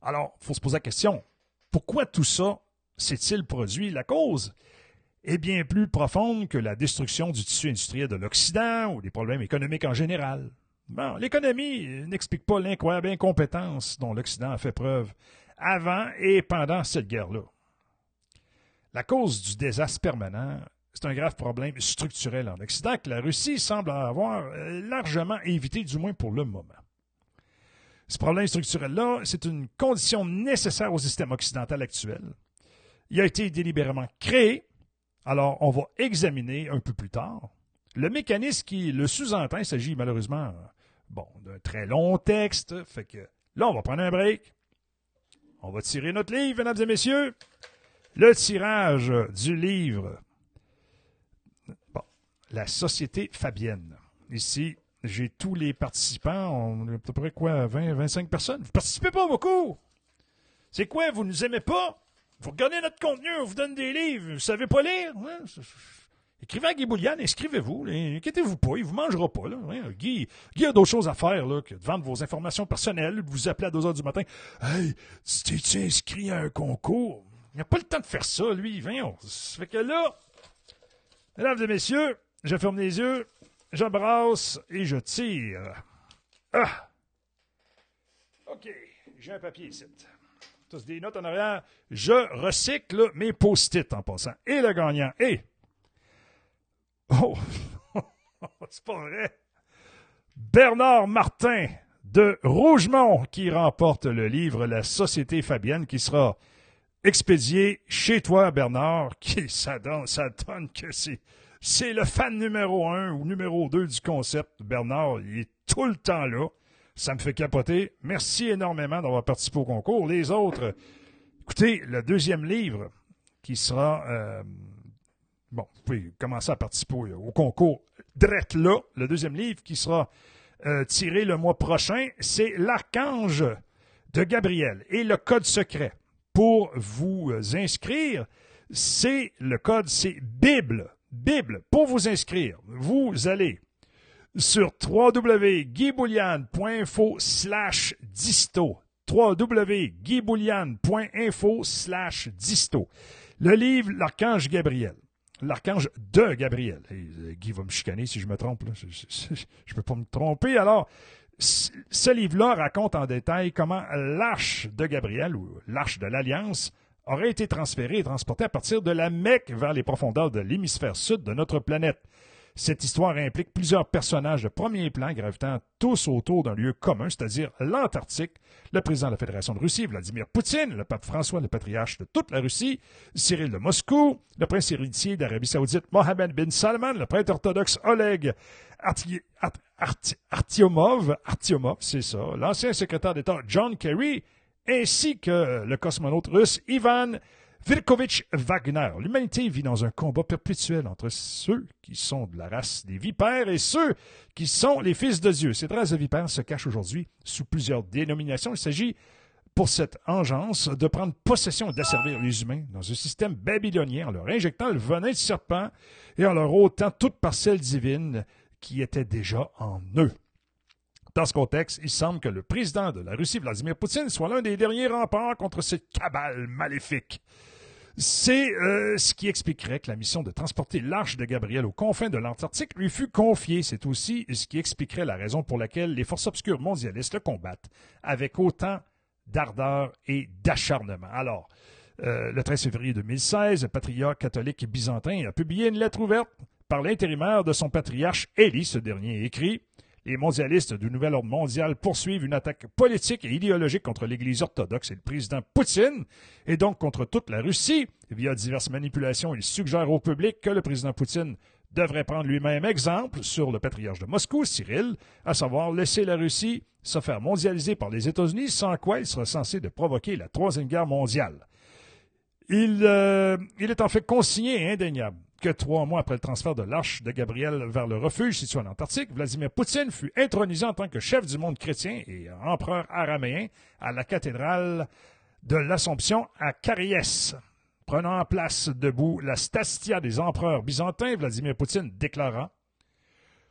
Alors, il faut se poser la question, pourquoi tout ça s'est-il produit? La cause est bien plus profonde que la destruction du tissu industriel de l'Occident ou des problèmes économiques en général. Bon, l'économie n'explique pas l'incroyable incompétence dont l'Occident a fait preuve avant et pendant cette guerre-là. La cause du désastre permanent, c'est un grave problème structurel en Occident que la Russie semble avoir largement évité, du moins pour le moment. Ce problème structurel-là, c'est une condition nécessaire au système occidental actuel. Il a été délibérément créé alors, on va examiner un peu plus tard le mécanisme qui le sous-entend. Il s'agit malheureusement bon, d'un très long texte. Fait que là, on va prendre un break. On va tirer notre livre, mesdames et messieurs. Le tirage du livre. Bon, la Société Fabienne. Ici, j'ai tous les participants. On est à peu près quoi, 20, 25 personnes. Vous participez pas beaucoup. C'est quoi, vous nous aimez pas? Vous regardez notre contenu, on vous donne des livres, vous savez pas lire? Écrivez à Guy Boulian, inscrivez-vous. Inquiétez-vous pas, il vous mangera pas. Là. Guy, Guy a d'autres choses à faire que de vendre vos informations personnelles, vous appeler à 2 heures du matin. Hey, tu t'es inscrit à un concours? Il n'a pas le temps de faire ça, lui. Viens, ça fait que là, mesdames et messieurs, je ferme les yeux, j'embrasse et je tire. Ah! OK, j'ai un papier ici des notes en arrière. Je recycle mes post-it en passant. Et le gagnant est. Oh! <laughs> C'est pas vrai. Bernard Martin de Rougemont qui remporte le livre La Société Fabienne qui sera expédié chez toi, Bernard, qui ça donne, ça donne que c'est. C'est le fan numéro un ou numéro deux du concept. Bernard, il est tout le temps là. Ça me fait capoter. Merci énormément d'avoir participé au concours. Les autres, écoutez, le deuxième livre qui sera... Euh, bon, vous pouvez commencer à participer au, concours drette là. Le deuxième livre qui sera euh, tiré le mois prochain, c'est L'Archange de Gabriel et le code secret. Pour vous inscrire, c'est le code, c'est Bible. Bible. Pour vous inscrire, vous allez sur www.guybouliane.info slash disto. www.guybouliane.info slash disto. Le livre L'Archange Gabriel. L'archange de Gabriel. Euh, Guy va me chicaner si je me trompe. Je ne peux pas me tromper. Alors, ce livre-là raconte en détail comment l'arche de Gabriel, ou l'arche de l'Alliance, aurait été transférée et transportée à partir de la Mecque vers les profondeurs de l'hémisphère sud de notre planète. Cette histoire implique plusieurs personnages de premier plan gravitant tous autour d'un lieu commun, c'est-à-dire l'Antarctique, le président de la Fédération de Russie, Vladimir Poutine, le pape François, le patriarche de toute la Russie, Cyril de Moscou, le prince héritier d'Arabie saoudite, Mohamed bin Salman, le prêtre orthodoxe Oleg Artyomov, Artyomov, c'est ça, l'ancien secrétaire d'État John Kerry, ainsi que le cosmonaute russe Ivan Vilkovitch Wagner. L'humanité vit dans un combat perpétuel entre ceux qui sont de la race des vipères et ceux qui sont les fils de Dieu. Cette race de vipères se cache aujourd'hui sous plusieurs dénominations. Il s'agit pour cette engeance de prendre possession et d'asservir les humains dans un système babylonien en leur injectant le venin de serpent et en leur ôtant toute parcelle divine qui était déjà en eux. Dans ce contexte, il semble que le président de la Russie, Vladimir Poutine, soit l'un des derniers remparts contre cette cabale maléfique. C'est euh, ce qui expliquerait que la mission de transporter l'arche de Gabriel aux confins de l'Antarctique lui fut confiée. C'est aussi ce qui expliquerait la raison pour laquelle les forces obscures mondialistes le combattent avec autant d'ardeur et d'acharnement. Alors, euh, le 13 février 2016, le patriarche catholique byzantin a publié une lettre ouverte par l'intérimaire de son patriarche Élie. Ce dernier écrit les mondialistes du nouvel ordre mondial poursuivent une attaque politique et idéologique contre l'Église orthodoxe et le président Poutine, et donc contre toute la Russie. Via diverses manipulations, ils suggèrent au public que le président Poutine devrait prendre lui-même exemple sur le patriarche de Moscou, Cyril, à savoir laisser la Russie se faire mondialiser par les États-Unis, sans quoi il sera censé de provoquer la Troisième Guerre mondiale. Il, euh, il est en fait consigné et indéniable que trois mois après le transfert de l'arche de Gabriel vers le refuge situé en Antarctique, Vladimir Poutine fut intronisé en tant que chef du monde chrétien et empereur araméen à la cathédrale de l'Assomption à Cariès. Prenant en place debout la stastia des empereurs byzantins, Vladimir Poutine déclara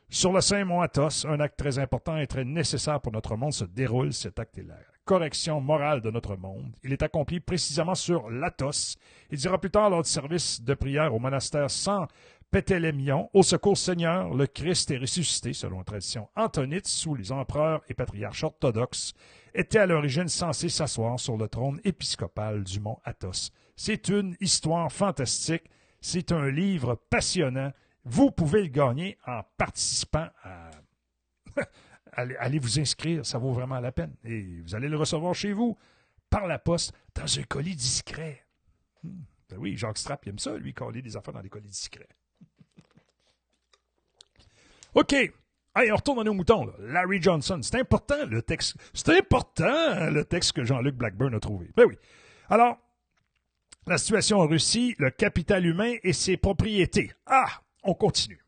Sur le Saint-Mont Athos, un acte très important et très nécessaire pour notre monde se déroule. Cet acte est la correction morale de notre monde. Il est accompli précisément sur l'Athos. Il dira plus tard lors du service de prière au monastère sans Pétélémion, au secours Seigneur, le Christ est ressuscité, selon la tradition antonite, sous les empereurs et patriarches orthodoxes, était à l'origine censé s'asseoir sur le trône épiscopal du mont Athos. C'est une histoire fantastique, c'est un livre passionnant. Vous pouvez le gagner en participant à... <laughs> allez, vous inscrire, ça vaut vraiment la peine. Et vous allez le recevoir chez vous, par la poste, dans un colis discret. Hmm. Ben oui, Jacques Strapp, il aime ça, lui, coller des affaires dans des colis discrets. <laughs> OK. Allez, on retourne à nos moutons. Larry Johnson. C'est important, le texte. C'est important, le texte que Jean-Luc Blackburn a trouvé. Ben oui. Alors, la situation en Russie, le capital humain et ses propriétés. Ah, on continue.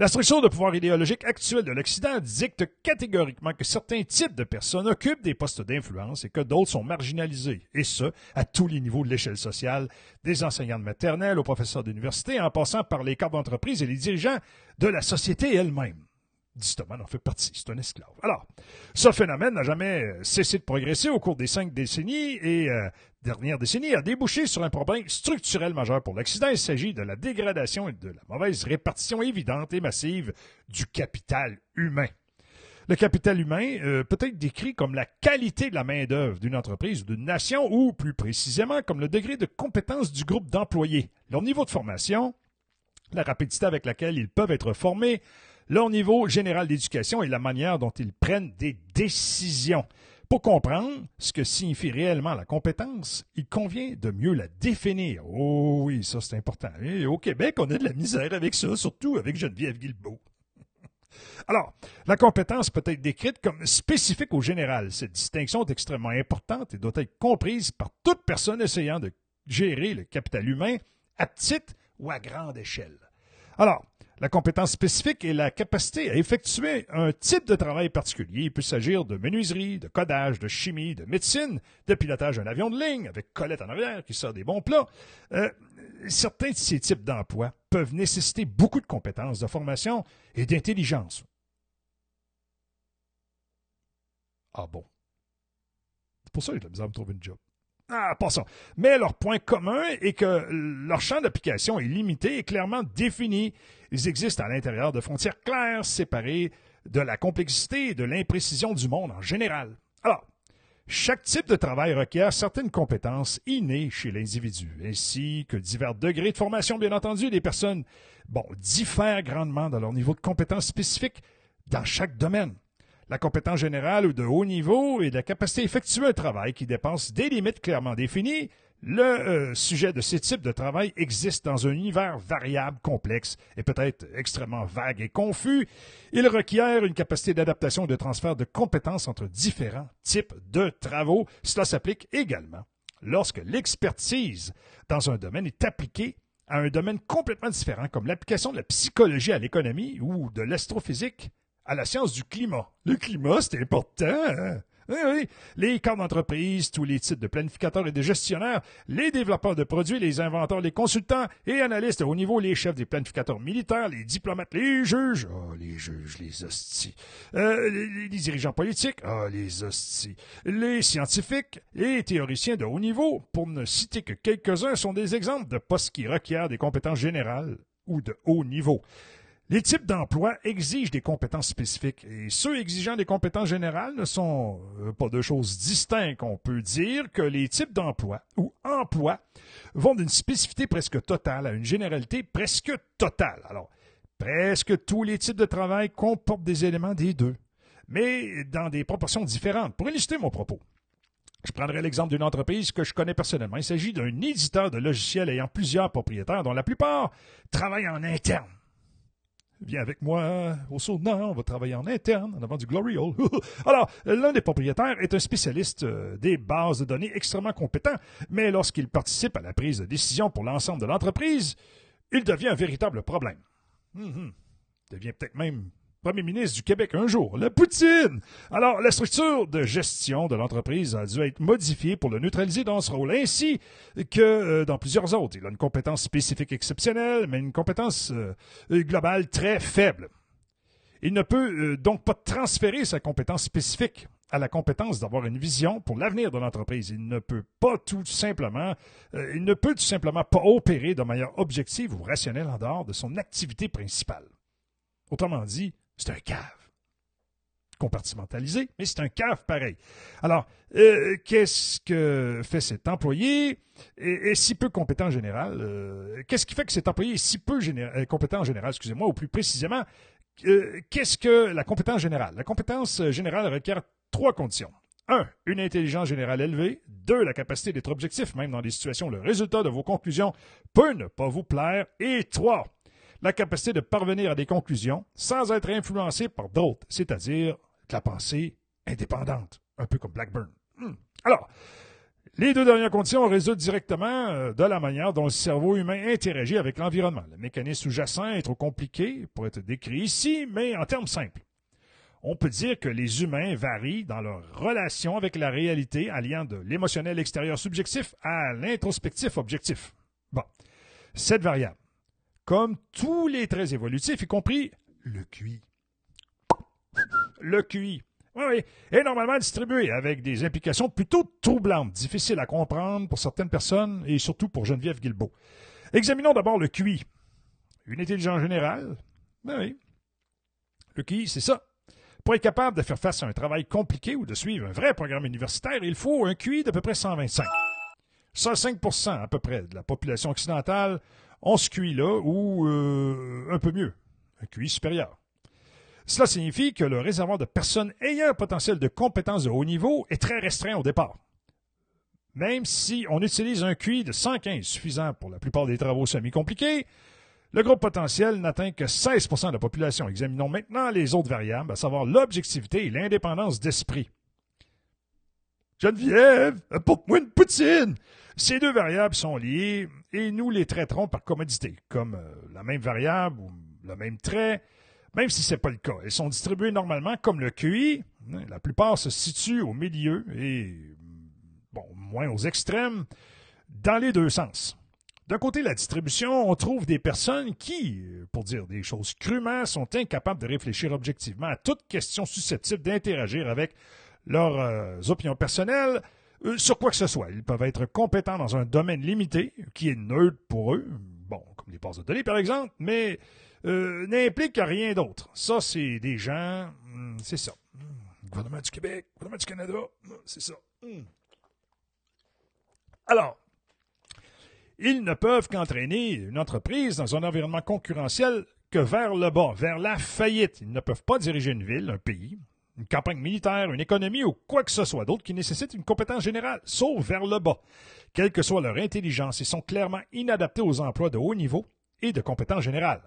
La structure de pouvoir idéologique actuelle de l'Occident dicte catégoriquement que certains types de personnes occupent des postes d'influence et que d'autres sont marginalisés, et ce, à tous les niveaux de l'échelle sociale, des enseignants de maternelle aux professeurs d'université, en passant par les cadres d'entreprise et les dirigeants de la société elle-même. Distoman en fait partie, c'est un esclave. Alors, ce phénomène n'a jamais cessé de progresser au cours des cinq décennies et euh, dernières décennies a débouché sur un problème structurel majeur pour l'Occident. Il s'agit de la dégradation et de la mauvaise répartition évidente et massive du capital humain. Le capital humain euh, peut être décrit comme la qualité de la main-d'œuvre d'une entreprise ou d'une nation, ou plus précisément comme le degré de compétence du groupe d'employés, leur niveau de formation, la rapidité avec laquelle ils peuvent être formés, leur niveau général d'éducation et la manière dont ils prennent des décisions. Pour comprendre ce que signifie réellement la compétence, il convient de mieux la définir. Oh oui, ça c'est important. Au Québec, on a de la misère avec ça, surtout avec Geneviève Guilbeault. <laughs> Alors, la compétence peut être décrite comme spécifique au général. Cette distinction est extrêmement importante et doit être comprise par toute personne essayant de gérer le capital humain à petite ou à grande échelle. Alors, la compétence spécifique est la capacité à effectuer un type de travail particulier. Il peut s'agir de menuiserie, de codage, de chimie, de médecine, de pilotage d'un avion de ligne avec Colette en arrière qui sort des bons plats. Euh, certains de ces types d'emplois peuvent nécessiter beaucoup de compétences, de formation et d'intelligence. Ah bon? C'est pour ça que j'ai de trouver une job. Ah, passons. Mais leur point commun est que leur champ d'application est limité et clairement défini. Ils existent à l'intérieur de frontières claires, séparées de la complexité et de l'imprécision du monde en général. Alors, chaque type de travail requiert certaines compétences innées chez l'individu, ainsi que divers degrés de formation, bien entendu. Les personnes, bon, diffèrent grandement dans leur niveau de compétences spécifiques dans chaque domaine. La compétence générale ou de haut niveau et la capacité à effectuer un travail qui dépense des limites clairement définies, le euh, sujet de ces types de travail existe dans un univers variable, complexe et peut-être extrêmement vague et confus. Il requiert une capacité d'adaptation et de transfert de compétences entre différents types de travaux. Cela s'applique également lorsque l'expertise dans un domaine est appliquée à un domaine complètement différent, comme l'application de la psychologie à l'économie ou de l'astrophysique à la science du climat. Le climat, c'est important. Hein? Oui, oui. Les cadres d'entreprise, tous les titres de planificateurs et de gestionnaires, les développeurs de produits, les inventeurs, les consultants et analystes au niveau, les chefs des planificateurs militaires, les diplomates, les juges, oh, les juges, les hosties, euh, les, dirigeants politiques, oh, les hosties, les scientifiques, les théoriciens de haut niveau, pour ne citer que quelques-uns, sont des exemples de postes qui requièrent des compétences générales ou de haut niveau. Les types d'emplois exigent des compétences spécifiques et ceux exigeant des compétences générales ne sont euh, pas deux choses distinctes. On peut dire que les types d'emplois ou emplois vont d'une spécificité presque totale à une généralité presque totale. Alors, presque tous les types de travail comportent des éléments des deux, mais dans des proportions différentes. Pour illustrer mon propos, je prendrai l'exemple d'une entreprise que je connais personnellement. Il s'agit d'un éditeur de logiciels ayant plusieurs propriétaires dont la plupart travaillent en interne Viens avec moi au Sauna, on va travailler en interne en avant du Glory Hole. <laughs> Alors, l'un des propriétaires est un spécialiste euh, des bases de données extrêmement compétent, mais lorsqu'il participe à la prise de décision pour l'ensemble de l'entreprise, il devient un véritable problème. Mhm. Il devient peut-être même premier ministre du Québec un jour, la Poutine. Alors, la structure de gestion de l'entreprise a dû être modifiée pour le neutraliser dans ce rôle, ainsi que euh, dans plusieurs autres. Il a une compétence spécifique exceptionnelle, mais une compétence euh, globale très faible. Il ne peut euh, donc pas transférer sa compétence spécifique à la compétence d'avoir une vision pour l'avenir de l'entreprise. Il ne peut pas tout simplement, il ne peut tout simplement pas opérer de manière objective ou rationnelle en dehors de son activité principale. Autrement dit, c'est un cave. Compartimentalisé, mais c'est un cave pareil. Alors, euh, qu'est-ce que fait cet employé? Et, si peu compétent en général? Euh, qu'est-ce qui fait que cet employé est si peu euh, compétent en général, excusez-moi, ou plus précisément, qu'est-ce que la compétence générale? La compétence générale requiert trois conditions. Un, une intelligence générale élevée. Deux, la capacité d'être objectif, même dans des situations où le résultat de vos conclusions peut ne pas vous plaire. Et trois, la capacité de parvenir à des conclusions sans être influencé par d'autres, c'est-à-dire la pensée indépendante, un peu comme Blackburn. Hmm. Alors, les deux dernières conditions résultent directement euh, de la manière dont le cerveau humain interagit avec l'environnement. Le mécanisme sous-jacent est trop compliqué pour être décrit ici, mais en termes simples. On peut dire que les humains varient dans leur relation avec la réalité, alliant de l'émotionnel extérieur subjectif à l'introspectif objectif. Bon, cette variable, comme tous les traits évolutifs, y compris le QI. Le QI. Oui, oui, est normalement distribué avec des implications plutôt troublantes, difficiles à comprendre pour certaines personnes et surtout pour Geneviève Guilbeault. Examinons d'abord le QI. Une intelligence générale? Ben oui. Le QI, c'est ça. Pour être capable de faire face à un travail compliqué ou de suivre un vrai programme universitaire, il faut un QI d'à peu près 125. Ça, 5% à peu près de la population occidentale on ce QI-là ou euh, un peu mieux, un QI supérieur. Cela signifie que le réservoir de personnes ayant un potentiel de compétence de haut niveau est très restreint au départ. Même si on utilise un QI de 115 suffisant pour la plupart des travaux semi-compliqués, le groupe potentiel n'atteint que 16% de la population. Examinons maintenant les autres variables, à savoir l'objectivité et l'indépendance d'esprit. Geneviève, apporte-moi une poutine! Ces deux variables sont liées et nous les traiterons par commodité, comme euh, la même variable ou le même trait, même si ce n'est pas le cas. Elles sont distribuées normalement comme le QI. Hein, la plupart se situent au milieu et, bon, moins aux extrêmes, dans les deux sens. D'un côté, la distribution, on trouve des personnes qui, pour dire des choses crûment, sont incapables de réfléchir objectivement à toute question susceptible d'interagir avec leurs euh, opinions personnelles, euh, sur quoi que ce soit. Ils peuvent être compétents dans un domaine limité, qui est neutre pour eux, bon, comme les bases de par exemple, mais euh, n'implique rien d'autre. Ça, c'est des gens, hmm, c'est ça. Hmm, gouvernement du Québec, gouvernement du Canada, hmm, c'est ça. Alors, ils ne peuvent qu'entraîner une entreprise dans un environnement concurrentiel que vers le bas, vers la faillite. Ils ne peuvent pas diriger une ville, un pays, une campagne militaire, une économie ou quoi que ce soit d'autre qui nécessite une compétence générale, sauf vers le bas, quelle que soit leur intelligence, ils sont clairement inadaptés aux emplois de haut niveau et de compétences générales.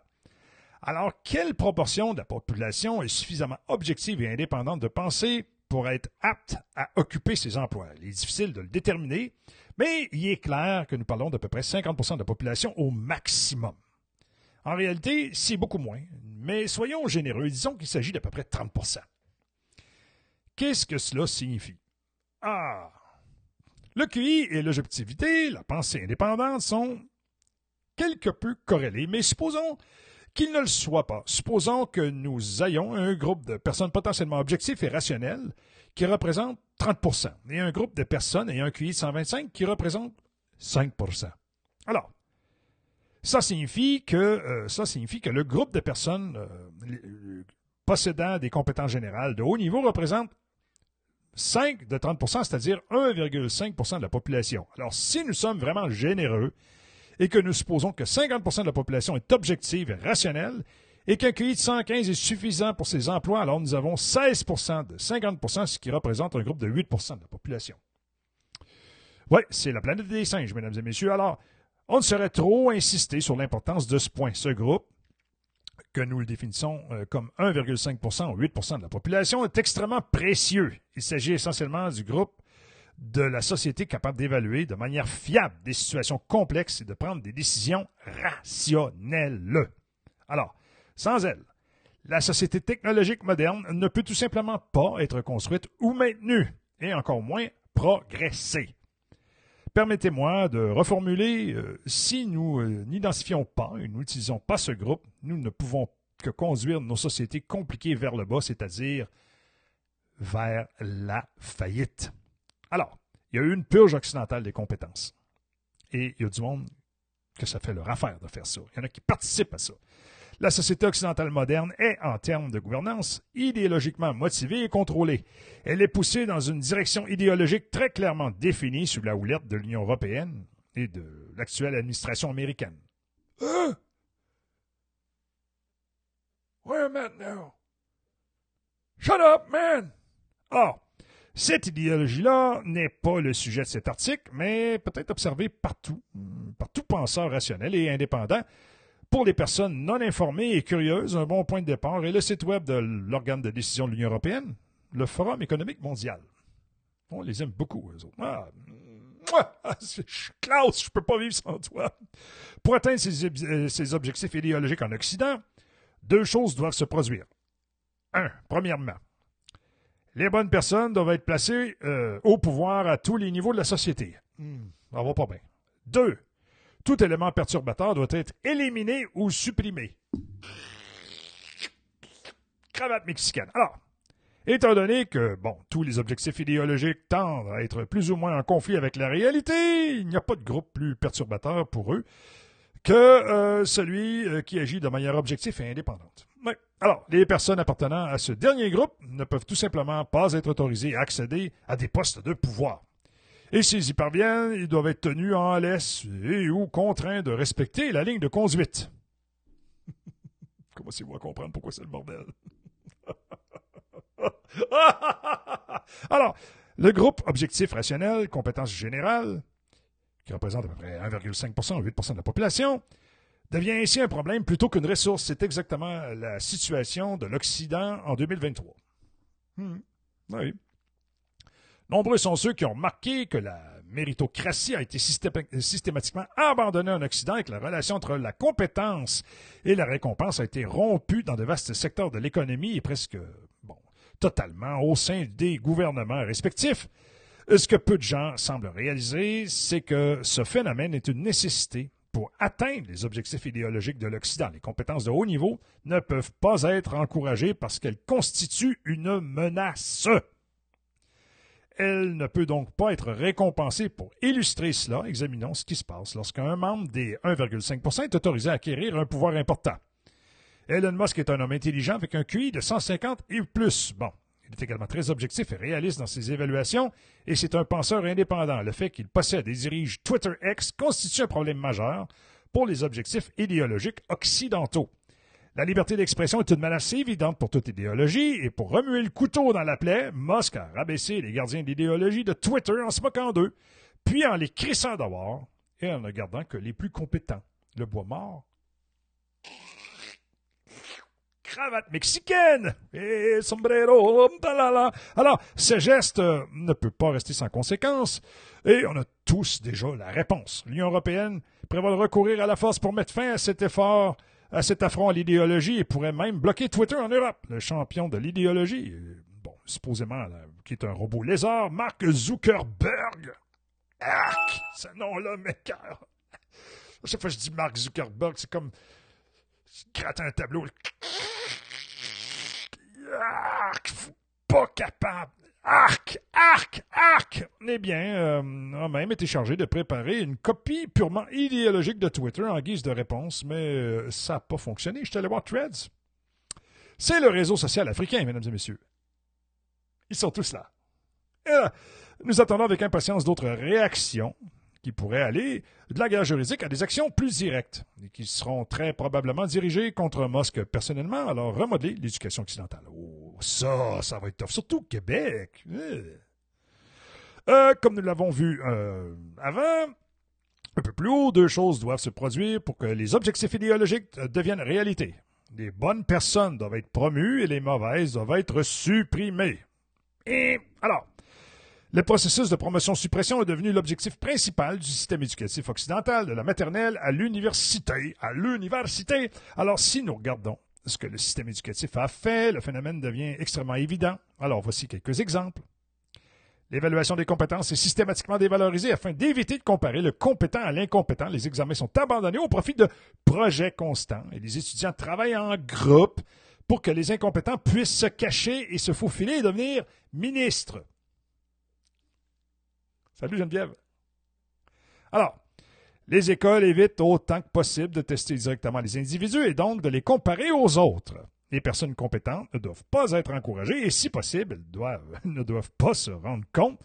Alors, quelle proportion de la population est suffisamment objective et indépendante de penser pour être apte à occuper ces emplois? Il est difficile de le déterminer, mais il est clair que nous parlons d'à peu près 50% de la population au maximum. En réalité, c'est beaucoup moins, mais soyons généreux, disons qu'il s'agit d'à peu près 30 Qu'est-ce que cela signifie? Ah! Le QI et l'objectivité, la pensée indépendante, sont quelque peu corrélés, mais supposons qu'ils ne le soient pas. Supposons que nous ayons un groupe de personnes potentiellement objectifs et rationnelles qui représente 30% et un groupe de personnes ayant un QI de 125 qui représente 5% Alors, ça signifie que, euh, ça signifie que le groupe de personnes euh, possédant des compétences générales de haut niveau représente 5 de 30% c'est-à-dire 1,5% de la population. Alors, si nous sommes vraiment généreux et que nous supposons que 50% de la population est objective et rationnelle, et qu'un QI de 115 est suffisant pour ces emplois, alors nous avons 16% de 50% ce qui représente un groupe de 8% de la population. Oui, c'est la planète des singes, mesdames et messieurs. Alors, on ne saurait trop insister sur l'importance de ce point. Ce groupe que nous le définissons euh, comme 1,5% ou 8% de la population, est extrêmement précieux. Il s'agit essentiellement du groupe de la société capable d'évaluer de manière fiable des situations complexes et de prendre des décisions rationnelles. Alors, sans elle, la société technologique moderne ne peut tout simplement pas être construite ou maintenue, et encore moins progresser. Permettez-moi de reformuler, euh, si nous euh, n'identifions pas et n'utilisons pas ce groupe, nous ne pouvons que conduire nos sociétés compliquées vers le bas, c'est-à-dire vers la faillite. Alors, il y a eu une purge occidentale des compétences. Et il y a du monde que ça fait leur affaire de faire ça. Il y en a qui participent à ça. La société occidentale moderne est, en termes de gouvernance, idéologiquement motivée et contrôlée. Elle est poussée dans une direction idéologique très clairement définie sous la houlette de l'Union européenne et de l'actuelle administration américaine. Hein? Wait a minute now. Shut up, man! Ah, cette idéologie-là n'est pas le sujet de cet article, mais peut-être observée partout, par tout penseur rationnel et indépendant, pour les personnes non informées et curieuses, un bon point de départ est le site web de l'organe de décision de l'Union européenne, le Forum économique mondial. On les aime beaucoup, eux autres. Ah, Klaus, je peux pas vivre sans toi. Pour atteindre ces, euh, objectifs idéologiques en Occident, deux choses doivent se produire. Un, premièrement, les bonnes personnes doivent être placées euh, au pouvoir à tous les niveaux de la société. Hmm, ça va pas bien. Deux, tout élément perturbateur doit être éliminé ou supprimé. Cravate mexicaine. Alors, étant donné que, bon, tous les objectifs idéologiques tendent à être plus ou moins en conflit avec la réalité, il n'y a pas de groupe plus perturbateur pour eux que euh, celui euh, qui agit de manière objective et indépendante. Alors, les personnes appartenant à ce dernier groupe ne peuvent tout simplement pas être autorisées à accéder à des postes de pouvoir. Et s'ils y parviennent, ils doivent être tenus en laisse et ou contraints de respecter la ligne de conduite. Commencez-vous à comprendre pourquoi c'est le bordel. <laughs> Alors, le groupe objectif rationnel, compétence générale, qui représente à peu près 1,5% ou 8% de la population, devient ainsi un problème plutôt qu'une ressource. C'est exactement la situation de l'Occident en 2023. Hmm. Oui. Nombreux sont ceux qui ont marqué que la méritocratie a été systématiquement abandonnée en Occident et que la relation entre la compétence et la récompense a été rompue dans de vastes secteurs de l'économie et presque, bon, totalement au sein des gouvernements respectifs. Ce que peu de gens semblent réaliser, c'est que ce phénomène est une nécessité pour atteindre les objectifs idéologiques de l'Occident. Les compétences de haut niveau ne peuvent pas être encouragées parce qu'elles constituent une menace. Elle ne peut donc pas être récompensée. Pour illustrer cela, examinons ce qui se passe lorsqu'un membre des 1,5% est autorisé à acquérir un pouvoir important. Elon Musk est un homme intelligent avec un QI de 150 et plus. Bon, il est également très objectif et réaliste dans ses évaluations, et c'est un penseur indépendant. Le fait qu'il possède et dirige Twitter X constitue un problème majeur pour les objectifs idéologiques occidentaux. La liberté d'expression est une menace évidente pour toute idéologie, et pour remuer le couteau dans la plaie, Musk a rabaissé les gardiens d'idéologie de Twitter en se moquant d'eux, puis en les crissant d'avoir, et en ne gardant que les plus compétents. Le bois mort cravate mexicaine et sombrero. Alors, ce geste euh, ne peut pas rester sans conséquence et on a tous déjà la réponse. L'Union européenne prévoit de recourir à la force pour mettre fin à cet effort à cet affront à l'idéologie et pourrait même bloquer Twitter en Europe. Le champion de l'idéologie, bon, supposément, qui est un robot lézard, Mark Zuckerberg. Arc! Ce nom-là m'écœure. À chaque fois que je dis Mark Zuckerberg, c'est comme gratter un tableau. Arc! Pas capable. Arc, arc, arc! Eh bien, euh, a même été chargé de préparer une copie purement idéologique de Twitter en guise de réponse, mais euh, ça n'a pas fonctionné. Je suis allé voir Threads. C'est le réseau social africain, mesdames et messieurs. Ils sont tous là. nous attendons avec impatience d'autres réactions qui pourraient aller de la guerre juridique à des actions plus directes et qui seront très probablement dirigées contre Musk personnellement, alors remodeler l'éducation occidentale. Oh, ça, ça va être tough, surtout Québec. Euh. Euh, comme nous l'avons vu euh, avant, un peu plus haut, deux choses doivent se produire pour que les objectifs idéologiques deviennent réalité. Les bonnes personnes doivent être promues et les mauvaises doivent être supprimées. Et alors, le processus de promotion-suppression est devenu l'objectif principal du système éducatif occidental, de la maternelle à l'université. À l'université. Alors, si nous regardons ce que le système éducatif a fait, le phénomène devient extrêmement évident. Alors, voici quelques exemples. L'évaluation des compétences est systématiquement dévalorisée afin d'éviter de comparer le compétent à l'incompétent. Les examens sont abandonnés au profit de projets constants et les étudiants travaillent en groupe pour que les incompétents puissent se cacher et se faufiler et devenir ministres. Salut Geneviève. Alors, les écoles évitent autant que possible de tester directement les individus et donc de les comparer aux autres. Les personnes compétentes ne doivent pas être encouragées et, si possible, elles <laughs> ne doivent pas se rendre compte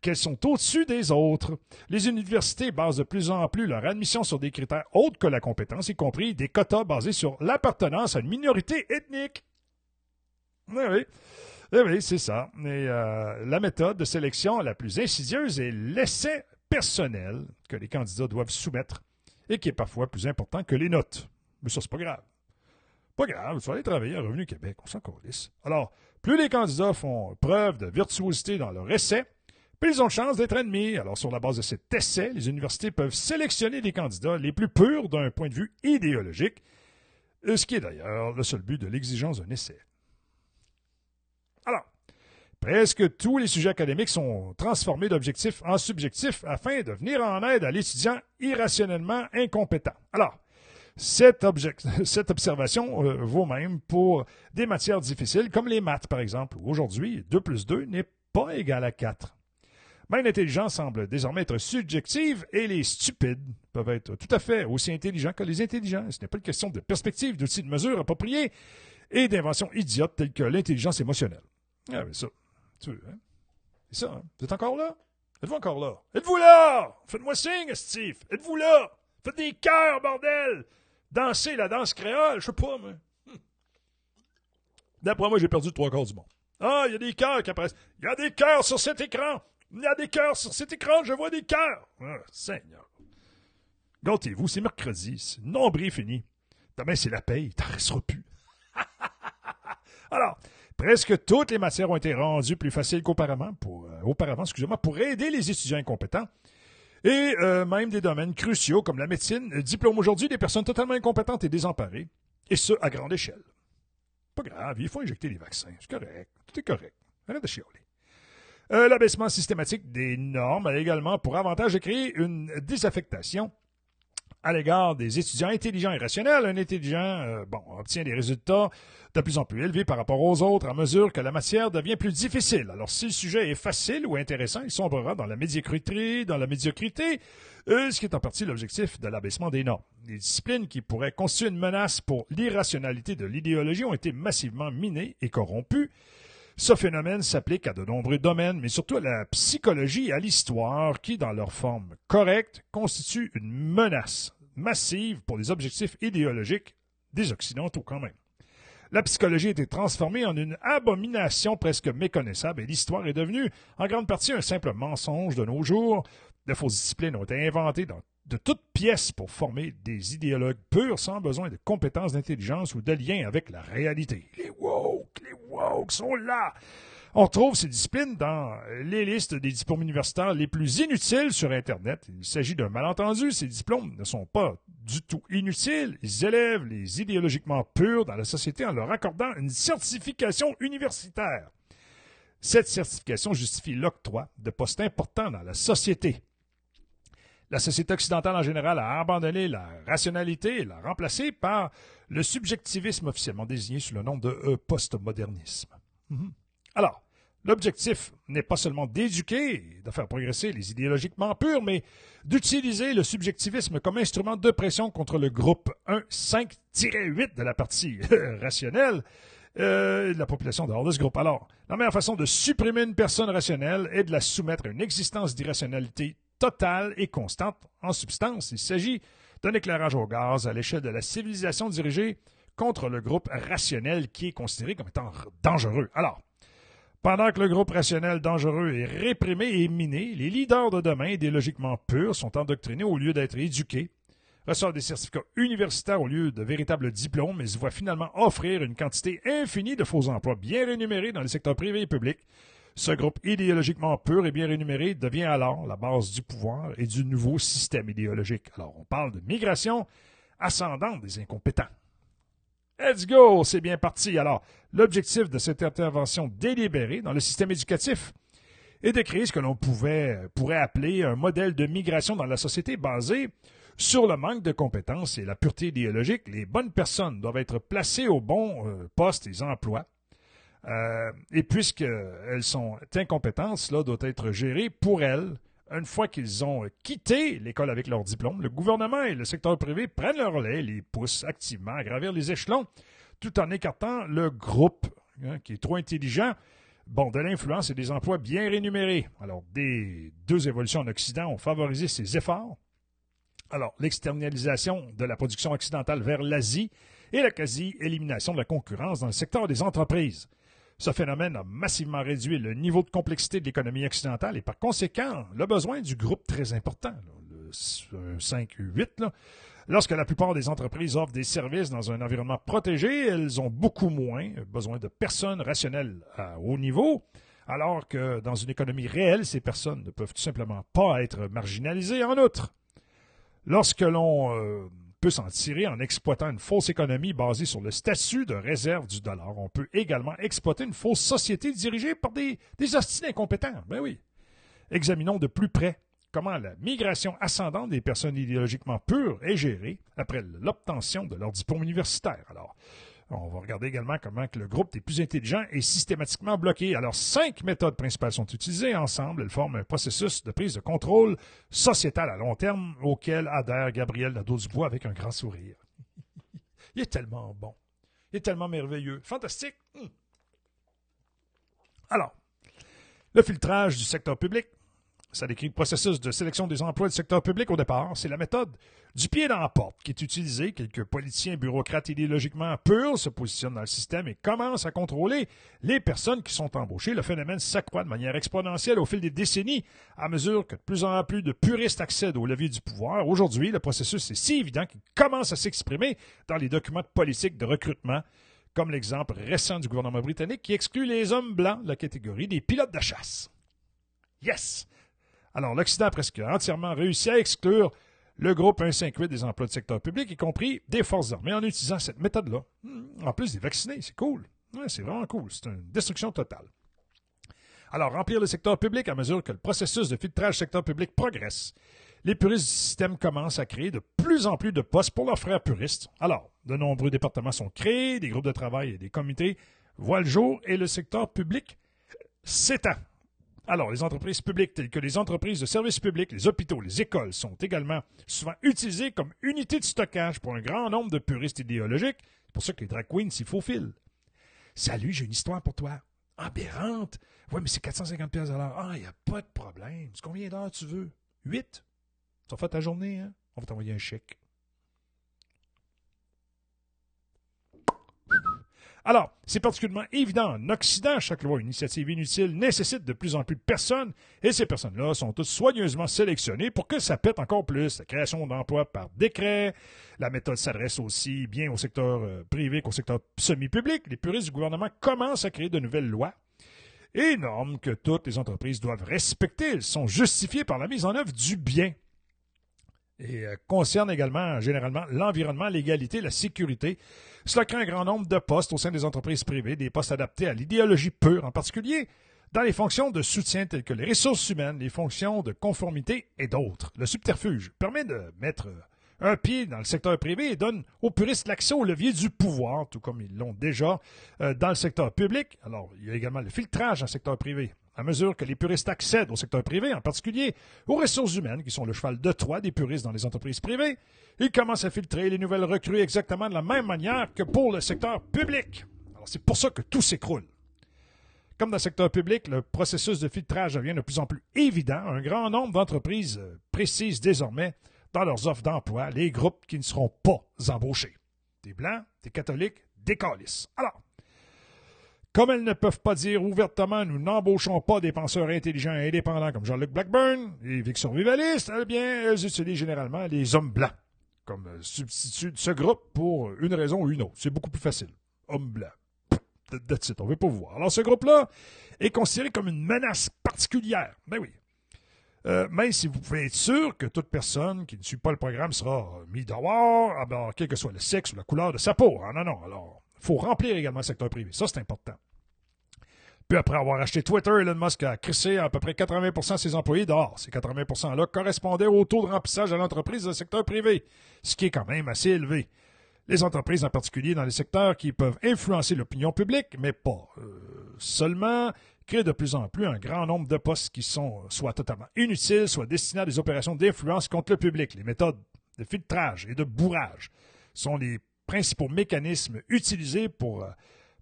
qu'elles sont au-dessus des autres. Les universités basent de plus en plus leur admission sur des critères autres que la compétence, y compris des quotas basés sur l'appartenance à une minorité ethnique. Oui, oui. Eh oui, c'est ça. Euh, la méthode de sélection la plus insidieuse est l'essai personnel que les candidats doivent soumettre et qui est parfois plus important que les notes. Mais ça, c'est pas grave. Pas grave, tu vas aller travailler à Revenu Québec, on s'en calisse. Alors, plus les candidats font preuve de virtuosité dans leur essai, plus ils ont de chance d'être admis. Alors, sur la base de cet essai, les universités peuvent sélectionner des candidats les plus purs d'un point de vue idéologique, ce qui est d'ailleurs le seul but de l'exigence d'un essai. Alors, presque tous les sujets académiques sont transformés d'objectifs en subjectifs afin de venir en aide à l'étudiant irrationnellement incompétent. Alors, <laughs> cette, observation euh, vaut même pour des matières difficiles comme les maths, par exemple, aujourd'hui 2 plus 2 n'est pas égal à 4. Mais l'intelligence semble désormais être subjective et les stupides peuvent être tout à fait aussi intelligents que les intelligents. Ce n'est pas une question de perspective, d'outils de mesure appropriés et d'inventions idiotes telles que l'intelligence émotionnelle. Ah, mais ça, hein? C'est ça, hein? Vous êtes encore là? Êtes-vous encore là? Êtes-vous là? Faites-moi signe, Steve! Êtes-vous là? Faites des cœurs, bordel! Dansez la danse créole, je sais pas, mais. Hmm. D'après moi, j'ai perdu trois quarts du monde. Ah, il y a des cœurs qui apparaissent. Il y a des cœurs sur cet écran! Il y a des cœurs sur cet écran, je vois des cœurs! Ah, Seigneur! Gâtez-vous, c'est mercredi, nombril fini. Demain, c'est la paye, t'en resteras plus. <laughs> Alors, Presque toutes les matières ont été rendues plus faciles qu'auparavant pour, euh, auparavant, excusez-moi, pour aider les étudiants incompétents. Et euh, même des domaines cruciaux comme la médecine diplôment aujourd'hui des personnes totalement incompétentes et désemparées, et ce, à grande échelle. Pas grave, il faut injecter les vaccins, c'est correct, tout est correct. Arrête de chialer. Euh, L'abaissement systématique des normes a également pour avantage de créer une désaffectation à l'égard des étudiants intelligents et rationnels. Un étudiant euh, bon, obtient des résultats de plus en plus élevés par rapport aux autres à mesure que la matière devient plus difficile. Alors, si le sujet est facile ou intéressant, il sombrera dans la médiocrité, dans la médiocrité, euh, ce qui est en partie l'objectif de l'abaissement des normes. Les disciplines qui pourraient constituer une menace pour l'irrationalité de l'idéologie ont été massivement minées et corrompues. Ce phénomène s'applique à de nombreux domaines, mais surtout à la psychologie et à l'histoire, qui, dans leur forme correcte, constituent une menace massive pour les objectifs idéologiques des Occidentaux quand même. La psychologie a été transformée en une abomination presque méconnaissable et l'histoire est devenue en grande partie un simple mensonge de nos jours. De fausses disciplines ont été inventées de toutes pièces pour former des idéologues purs sans besoin de compétences d'intelligence ou de lien avec la réalité. On trouve ces disciplines dans les listes des diplômes universitaires les plus inutiles sur Internet. Il s'agit d'un malentendu. Ces diplômes ne sont pas du tout inutiles. Ils élèvent les idéologiquement purs dans la société en leur accordant une certification universitaire. Cette certification justifie l'octroi de postes importants dans la société. La société occidentale en général a abandonné la rationalité et l'a remplacée par le subjectivisme officiellement désigné sous le nom de euh, postmodernisme. Mhm. Alors, l'objectif n'est pas seulement d'éduquer, de faire progresser les idéologiquement purs, mais d'utiliser le subjectivisme comme instrument de pression contre le groupe 1-5-8 de la partie rationnelle euh, de la population dehors de ce groupe. Alors, la meilleure façon de supprimer une personne rationnelle est de la soumettre à une existence d'irrationalité totale et constante. En substance, il s'agit d'un éclairage au gaz à l'échelle de la civilisation dirigée contre le groupe rationnel qui est considéré comme étant dangereux. Alors, pendant que le groupe rationnel dangereux est réprimé et miné, les leaders de demain, idéologiquement purs, sont endoctrinés au lieu d'être éduqués. reçoivent des certificats universitaires au lieu de véritables diplômes et se voient finalement offrir une quantité infinie de faux emplois bien rémunérés dans les secteurs privés et publics. Ce groupe idéologiquement pur et bien rémunéré devient alors la base du pouvoir et du nouveau système idéologique. Alors, on parle de migration ascendante des incompétents. Let's go, c'est bien parti. Alors, l'objectif de cette intervention délibérée dans le système éducatif est de créer ce que l'on pourrait appeler un modèle de migration dans la société basé sur le manque de compétences et la pureté idéologique. Les bonnes personnes doivent être placées au bon euh, poste et emplois. Euh, et puisqu'elles sont incompétentes, cela doit être géré pour elles une fois qu'ils ont quitté l'école avec leur diplôme, le gouvernement et le secteur privé prennent leur relais les poussent activement à gravir les échelons, tout en écartant le groupe hein, qui est trop intelligent. Bon, de l'influence et des emplois bien rémunérés. Alors, des deux évolutions en Occident ont favorisé ces efforts. Alors, l'externalisation de la production occidentale vers l'Asie et la quasi-élimination de la concurrence dans le secteur des entreprises. Ce phénomène a massivement réduit le niveau de complexité de l'économie occidentale et par conséquent le besoin du groupe très important, le 5-8. Lorsque la plupart des entreprises offrent des services dans un environnement protégé, elles ont beaucoup moins besoin de personnes rationnelles à haut niveau, alors que dans une économie réelle, ces personnes ne peuvent tout simplement pas être marginalisées en outre. Lorsque l'on euh, peut s'en tirer en exploitant une fausse économie basée sur le statut de réserve du dollar. On peut également exploiter une fausse société dirigée par des, des hostines incompétents. Ben oui. Examinons de plus près comment la migration ascendante des personnes idéologiquement pures est gérée après l'obtention de leur diplôme universitaire. Alors, on va regarder également comment que le groupe des plus intelligents est systématiquement bloqué. Alors, cinq méthodes principales sont utilisées ensemble. Elles forment un processus de prise de contrôle sociétal à long terme auquel adhère Gabriel Nadeau-Dubois avec un grand sourire. <laughs> Il est tellement bon. Il est tellement merveilleux. Fantastique. Hmm. Alors, le filtrage du secteur public. Ça décrit le processus de sélection des emplois du secteur public au départ. C'est la méthode du pied dans la porte qui est utilisée. Quelques politiciens bureaucrates idéologiquement purs se positionnent dans le système et commencent à contrôler les personnes qui sont embauchées. Le phénomène s'accroît de manière exponentielle au fil des décennies à mesure que de plus en plus de puristes accèdent au levier du pouvoir. Aujourd'hui, le processus est si évident qu'il commence à s'exprimer dans les documents de politique de recrutement comme l'exemple récent du gouvernement britannique qui exclut les hommes blancs de la catégorie des pilotes de chasse. Yes! Alors, l'Occident a presque entièrement réussi à exclure le groupe 158 des emplois de secteur public, y compris des forces armées, en utilisant cette méthode-là. Hmm, en plus des vaccinés, c'est cool. c'est vraiment cool. C'est une destruction totale. Alors, remplir le secteur public à mesure que le processus de filtrage secteur public progresse. Les puristes du système commencent à créer de plus en plus de postes pour leurs frères puristes. Alors, de nombreux départements sont créés, des groupes de travail et des comités voient le jour et le secteur public s'étend. Alors, les entreprises publiques telles que les entreprises de services publics, les hôpitaux, les écoles sont également souvent utilisées comme unités de stockage pour un grand nombre de puristes idéologiques. C'est pour ça que les drag queens s'y faufilent. Salut, j'ai une histoire pour toi. Aberrante. Oui, mais c'est 450 pièces à l'heure. Ah, il a pas de problème. Combien d'heures tu veux? Huit? Tu as fait ta journée, hein? On va t'envoyer un chèque. Alors, c'est particulièrement évident en Occident, chaque loi initiative inutile nécessite de plus en plus de personnes, et ces personnes-là sont toutes soigneusement sélectionnées pour que ça pète encore plus. La création d'emplois par décret, la méthode s'adresse aussi bien au secteur euh, privé qu'au secteur semi-public. Les puristes du gouvernement commencent à créer de nouvelles lois et normes que toutes les entreprises doivent respecter. Elles sont justifiées par la mise en œuvre du bien et euh, concerne également généralement l'environnement, l'égalité, la sécurité. Cela crée un grand nombre de postes au sein des entreprises privées, des postes adaptés à l'idéologie pure, en particulier dans les fonctions de soutien telles que les ressources humaines, les fonctions de conformité et d'autres. Le subterfuge permet de mettre un pied dans le secteur privé et donne aux puristes l'accès au levier du pouvoir, tout comme ils l'ont déjà euh, dans le secteur public. Alors, il y a également le filtrage dans le secteur privé à mesure que les puristes accèdent au secteur privé, en particulier aux ressources humaines, qui sont le cheval de Troie des puristes dans les entreprises privées, ils commencent à filtrer les nouvelles recrues exactement de la même manière que pour le secteur public. Alors c'est pour ça que tout s'écroule. Comme dans le secteur public, le processus de filtrage devient de plus en plus évident. Un grand nombre d'entreprises euh, précisent désormais dans leurs offres d'emploi les groupes qui ne seront pas embauchés. Des blancs, des catholiques, des calices. Alors, comme elles ne peuvent pas dire ouvertement nous n'embauchons pas des penseurs intelligents et indépendants comme Jean-Luc Blackburn, les survivalistes, eh bien, elles utilisent généralement les hommes blancs. comme euh, substitut de ce groupe pour une raison ou une autre. C'est beaucoup plus facile. Homme blanc. That's it, on veut pas voir. Alors, ce groupe-là est considéré comme une menace particulière. Ben oui. Euh, même si vous pouvez être sûr que toute personne qui ne suit pas le programme sera mise dehors, alors, ah quel que soit le sexe ou la couleur de sa peau. Ah, non, non. Alors, faut remplir également le secteur privé. Ça, c'est important. Puis après avoir acheté Twitter, Elon Musk a crissé à peu près 80 de ses employés dehors. Ces 80 %-là correspondaient au taux de remplissage de l'entreprise le secteur privé, ce qui est quand même assez élevé. Les entreprises en particulier dans les secteurs qui peuvent influencer l'opinion publique, mais pas euh, seulement, créent de plus en plus un grand nombre de postes qui sont soit totalement inutiles, soit destinés à des opérations d'influence contre le public. Les méthodes de filtrage et de bourrage sont les principaux mécanismes utilisés pour euh,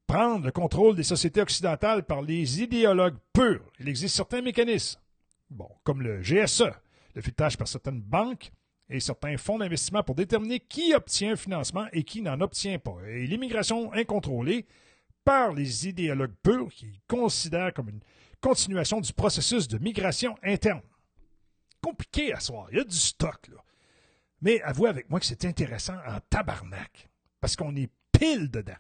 prendre le contrôle des sociétés occidentales par les idéologues purs. Il existe certains mécanismes, bon, comme le GSE, le filtrage par certaines banques et certains fonds d'investissement pour déterminer qui obtient un financement et qui n'en obtient pas. Et l'immigration incontrôlée par les idéologues purs qui considèrent comme une continuation du processus de migration interne. Compliqué à soir, il y a du stock, là. Mais avouez avec moi que c'est intéressant en tabarnak, parce qu'on est pile dedans.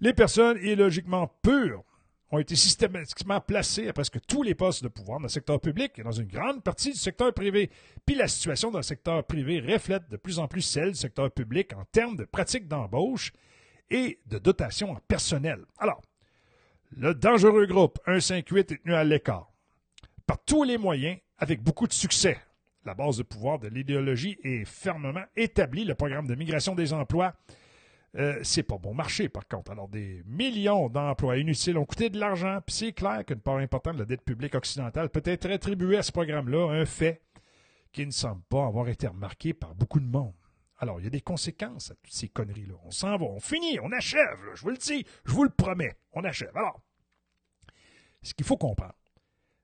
Les personnes illogiquement pures ont été systématiquement placées à presque tous les postes de pouvoir dans le secteur public et dans une grande partie du secteur privé. Puis la situation dans le secteur privé reflète de plus en plus celle du secteur public en termes de pratiques d'embauche et de dotation en personnel. Alors, le dangereux groupe 158 est tenu à l'écart par tous les moyens avec beaucoup de succès. La base de pouvoir de l'idéologie est fermement établie. Le programme de migration des emplois euh, c'est pas bon marché, par contre. Alors, des millions d'emplois inutiles ont coûté de l'argent, puis c'est clair qu'une part importante de la dette publique occidentale peut être attribuée à ce programme-là, un fait qui ne semble pas avoir été remarqué par beaucoup de monde. Alors, il y a des conséquences à toutes ces conneries-là. On s'en va, on finit, on achève, je vous le dis, je vous le promets, on achève. Alors, ce qu'il faut comprendre,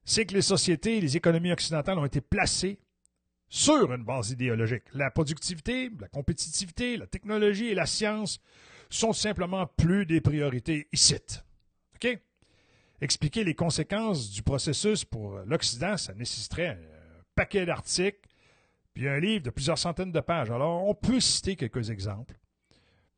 c'est que les sociétés et les économies occidentales ont été placées sur une base idéologique. La productivité, la compétitivité, la technologie et la science sont simplement plus des priorités ici. OK? Expliquer les conséquences du processus pour l'Occident, ça nécessiterait un paquet d'articles, puis un livre de plusieurs centaines de pages. Alors, on peut citer quelques exemples.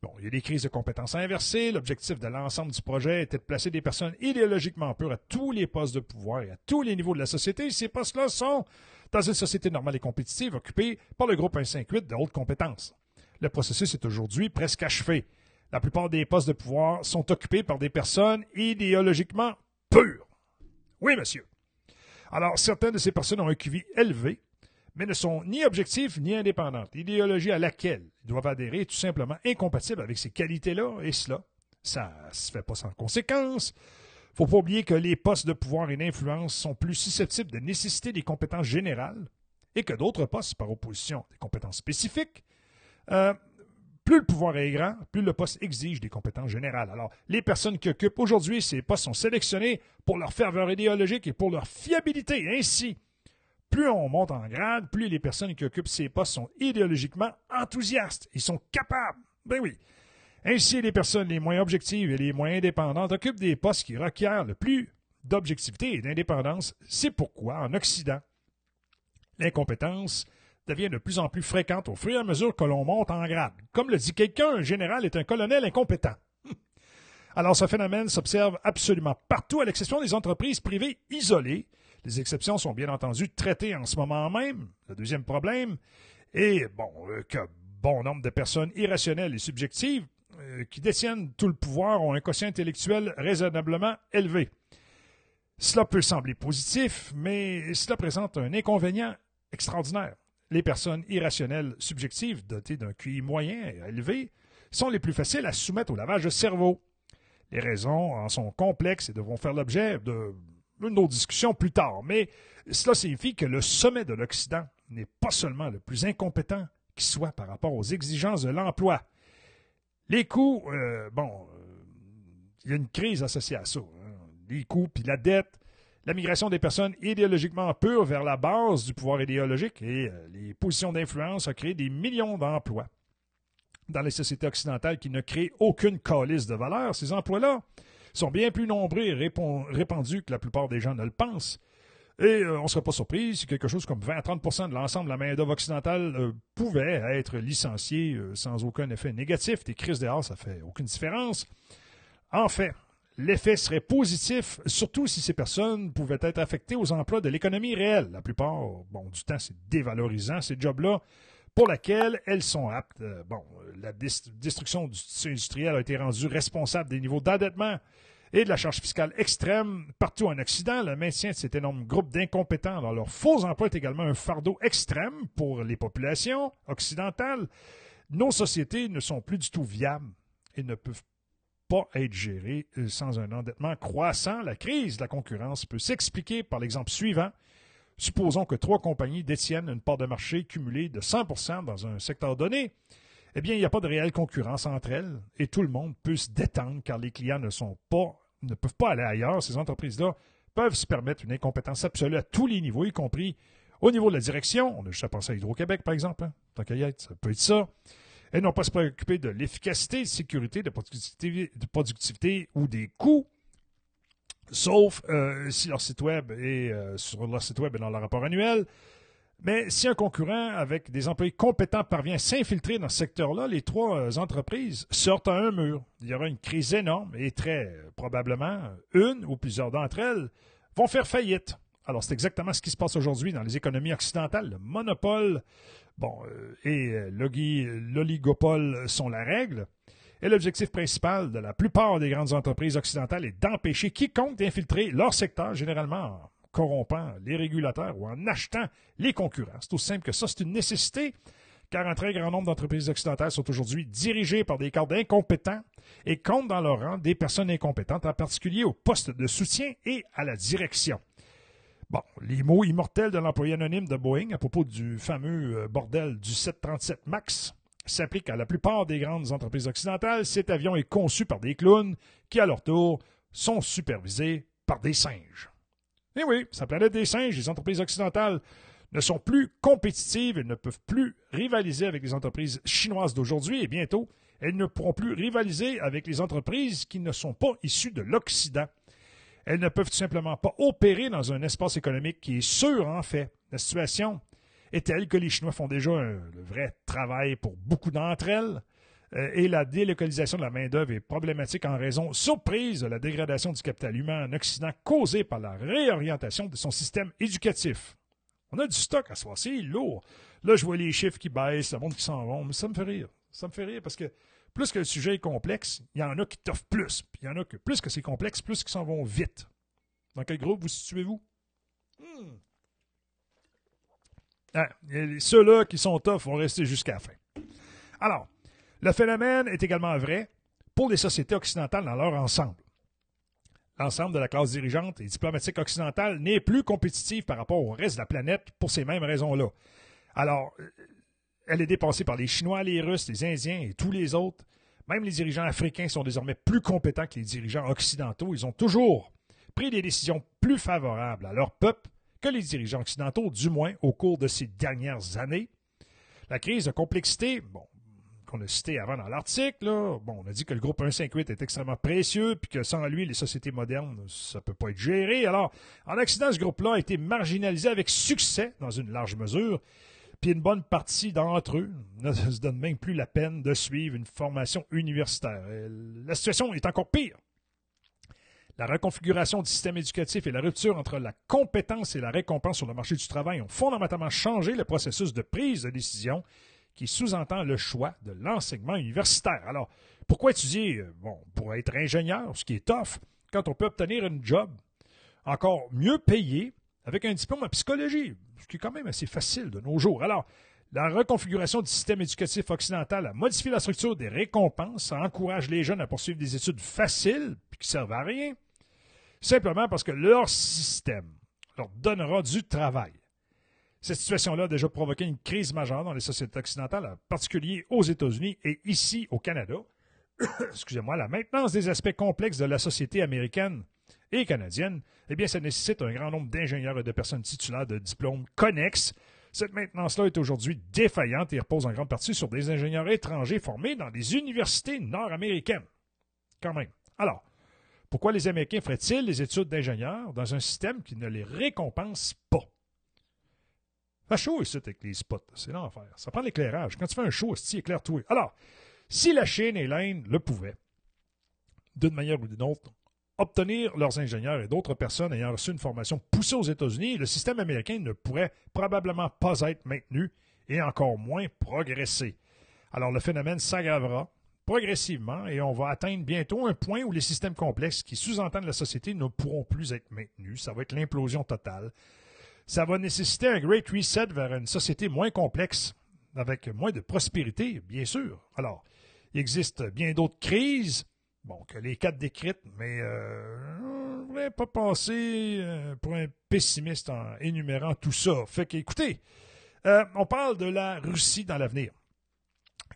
Bon, il y a des crises de compétences inversées. L'objectif de l'ensemble du projet était de placer des personnes idéologiquement pures à tous les postes de pouvoir et à tous les niveaux de la société. Ces postes-là sont dans une société normale et compétitive occupée par le groupe 158 de haute compétence. Le processus est aujourd'hui presque achevé. La plupart des postes de pouvoir sont occupés par des personnes idéologiquement pures. Oui, monsieur. Alors, certaines de ces personnes ont un QI élevé, mais ne sont ni objectives ni indépendantes. L'idéologie à laquelle ils doivent adhérer est tout simplement incompatible avec ces qualités-là et cela. Ça ne se fait pas sans conséquence faut pas oublier que les postes de pouvoir et d'influence sont plus susceptibles de nécessiter des compétences générales et que d'autres postes, par opposition, des compétences spécifiques. Euh, plus le pouvoir est grand, plus le poste exige des compétences générales. Alors, les personnes qui occupent aujourd'hui ces postes sont sélectionnées pour leur ferveur idéologique et pour leur fiabilité. Ainsi, plus on monte en grade, plus les personnes qui occupent ces postes sont idéologiquement enthousiastes. Ils sont capables. Ben oui. Ainsi, les personnes les moins objectives et les moins indépendantes occupent des postes qui requièrent le plus d'objectivité et d'indépendance. C'est pourquoi, en Occident, l'incompétence devient de plus en plus fréquente au fur et à mesure que l'on monte en grade. Comme le dit quelqu'un, un général est un colonel incompétent. <laughs> Alors ce phénomène s'observe absolument partout, à l'exception des entreprises privées isolées. Les exceptions sont bien entendu traitées en ce moment même. Le deuxième problème est bon, euh, que bon nombre de personnes irrationnelles et subjectives qui détiennent tout le pouvoir ont un quotient intellectuel raisonnablement élevé. Cela peut sembler positif, mais cela présente un inconvénient extraordinaire. Les personnes irrationnelles subjectives dotées d'un QI moyen et élevé sont les plus faciles à soumettre au lavage de cerveau. Les raisons en sont complexes et devront faire l'objet d'une autre discussion plus tard, mais cela signifie que le sommet de l'Occident n'est pas seulement le plus incompétent qui soit par rapport aux exigences de l'emploi, les coûts, euh, bon, euh, il y a une crise associée à ça. Hein. Les coûts, puis la dette, la migration des personnes idéologiquement pures vers la base du pouvoir idéologique et euh, les positions d'influence ont créé des millions d'emplois. Dans les sociétés occidentales qui ne créent aucune calice de valeur, ces emplois-là sont bien plus nombreux et répandus que la plupart des gens ne le pensent. Et euh, on ne serait pas surpris si quelque chose comme 20 à 30% de l'ensemble de la main-d'œuvre occidentale euh, pouvait être licenciée euh, sans aucun effet négatif. Des crises dehors, ça fait aucune différence. En fait, l'effet serait positif, surtout si ces personnes pouvaient être affectées aux emplois de l'économie réelle. La plupart bon, du temps, c'est dévalorisant, ces jobs-là, pour laquelle elles sont aptes. bon, la destruction du tissu industriel a été rendue responsable des niveaux d'endettement et de la charge fiscale extrême partout en Occident. Le maintien de cet énorme groupe d'incompétents dans leurs faux emplois est également un fardeau extrême pour les populations occidentales. Nos sociétés ne sont plus du tout viables et ne peuvent pas être gérées euh, sans un endettement croissant. La crise de la concurrence peut s'expliquer par l'exemple suivant. Supposons que trois compagnies détiennent une part de marché cumulée de 100% dans un secteur donné eh bien, il n'y a pas de réelle concurrence entre elles et tout le monde peut se détendre car les clients ne sont pas, ne peuvent pas aller ailleurs. Ces entreprises-là peuvent se permettre une incompétence absolue à tous les niveaux, y compris au niveau de la direction. On a juste à penser à Hydro-Québec, par exemple. Hein. Tant qu'à y être, ça peut être ça. Elles n'ont pas se préoccuper de l'efficacité, de sécurité, de productivité, de productivité ou des coûts. Sauf euh, si leur site web est euh, sur leur site web et dans leur rapport annuel, mais si un concurrent avec des employés compétents parvient à s'infiltrer dans ce secteur-là, les trois euh, entreprises sortent à un mur. Il y aura une crise énorme et très euh, probablement une ou plusieurs d'entre elles vont faire faillite. Alors c'est exactement ce qui se passe aujourd'hui dans les économies occidentales. Le monopole euh, et l'oligopole sont la règle. Et l'objectif principal de la plupart des grandes entreprises occidentales est d'empêcher quiconque d'infiltrer leur secteur, généralement corrompant les régulateurs ou en achetant les concurrents. C'est aussi simple que ça. C'est une nécessité car un très grand nombre d'entreprises occidentales sont aujourd'hui dirigées par des cadres incompétents et comptent dans leur rang des personnes incompétentes, en particulier au poste de soutien et à la direction. Bon, les mots immortels de l'employé anonyme de Boeing à propos du fameux euh, bordel du 737 MAX s'appliquent à la plupart des grandes entreprises occidentales. Cet avion est conçu par des clowns qui, à leur tour, sont supervisés par des singes. Eh oui, sa planète des singes, les entreprises occidentales ne sont plus compétitives, elles ne peuvent plus rivaliser avec les entreprises chinoises d'aujourd'hui et bientôt, elles ne pourront plus rivaliser avec les entreprises qui ne sont pas issues de l'Occident. Elles ne peuvent tout simplement pas opérer dans un espace économique qui est sûr, en fait. La situation est telle que les Chinois font déjà un, vrai travail pour beaucoup d'entre elles. Euh, et la délocalisation de la main-d'œuvre est problématique en raison surprise de la dégradation du capital humain en Occident causée par la réorientation de son système éducatif. On a du stock à soi, c'est lourd. Là, je vois les chiffres qui baissent, le monde qui s'en vont, mais ça me fait rire. Ça me fait rire parce que plus que le sujet est complexe, il y en a qui t'offrent plus. Puis il y en a que plus que c'est complexe, plus qu'ils s'en vont vite. Dans quel groupe vous situez-vous? Hmm. Ah, Ceux-là qui sont tough vont rester jusqu'à la fin. Alors, le phénomène est également vrai pour les sociétés occidentales dans leur ensemble. L'ensemble de la classe dirigeante et diplomatique occidentale n'est plus compétitive par rapport au reste de la planète pour ces mêmes raisons-là. Alors, euh, elle est dépassée par les Chinois, les Russes, les Indiens et tous les autres. Même les dirigeants africains sont désormais plus compétents que les dirigeants occidentaux. Ils ont toujours pris des décisions plus favorables à leur peuple que les dirigeants occidentaux, du moins au cours de ces dernières années. La crise de complexité, bon, qu'on a cité avant dans l'article, bon, on a dit que le groupe 158 est extrêmement précieux, puis que sans lui, les sociétés modernes, ça peut pas être géré. Alors, en Occident, ce groupe-là a été marginalisé avec succès, dans une large mesure, puis une bonne partie d'entre eux ne <laughs> se donne même plus la peine de suivre une formation universitaire. La situation est encore pire. La reconfiguration du système éducatif et la rupture entre la compétence et la récompense sur le marché du travail ont fondamentalement changé le processus de prise de décision qui sous-entend le choix de l'enseignement universitaire. Alors, pourquoi étudier, euh, bon, pour être ingénieur, ce qui est tough, quand on peut obtenir un job encore mieux payé avec un diplôme en psychologie, ce qui est quand même assez facile de nos jours. Alors, la reconfiguration du système éducatif occidental a modifié la structure des récompenses, ça encourage les jeunes à poursuivre des études faciles, puis qui servent à rien, simplement parce que leur système leur donnera du travail. Cette situation-là a déjà provoqué une crise majeure dans les sociétés occidentales, en particulier aux États-Unis et ici au Canada. <coughs> Excusez-moi, la maintenance des aspects complexes de la société américaine et canadienne, eh bien, ça nécessite un grand nombre d'ingénieurs et de personnes titulaires de diplômes connexes. Cette maintenance-là est aujourd'hui défaillante et repose en grande partie sur des ingénieurs étrangers formés dans des universités nord-américaines. Quand même. Alors, Pourquoi les Américains feraient-ils les études d'ingénieurs dans un système qui ne les récompense pas? Fait chaud ici avec les spots. C'est l'enfer. Ça prend l'éclairage. Quand tu fais un show, c'est éclaire-toi. Alors, si la Chine et l'Inde le pouvaient, d'une manière ou d'une autre, obtenir leurs ingénieurs et d'autres personnes ayant reçu une formation poussée aux États-Unis, le système américain ne pourrait probablement pas être maintenu et encore moins progresser. Alors le phénomène s'aggravera progressivement et on va atteindre bientôt un point où les systèmes complexes qui sous-entendent la société ne pourront plus être maintenus. Ça va être l'implosion totale. Ça va nécessiter un great reset vers une société moins complexe, avec moins de prospérité, bien sûr. Alors, il existe bien d'autres crises, bon, que les quatre décrites, mais euh, je ne voudrais pas penser euh, pour un pessimiste en énumérant tout ça. Fait qu'écoutez, euh, on parle de la Russie dans l'avenir.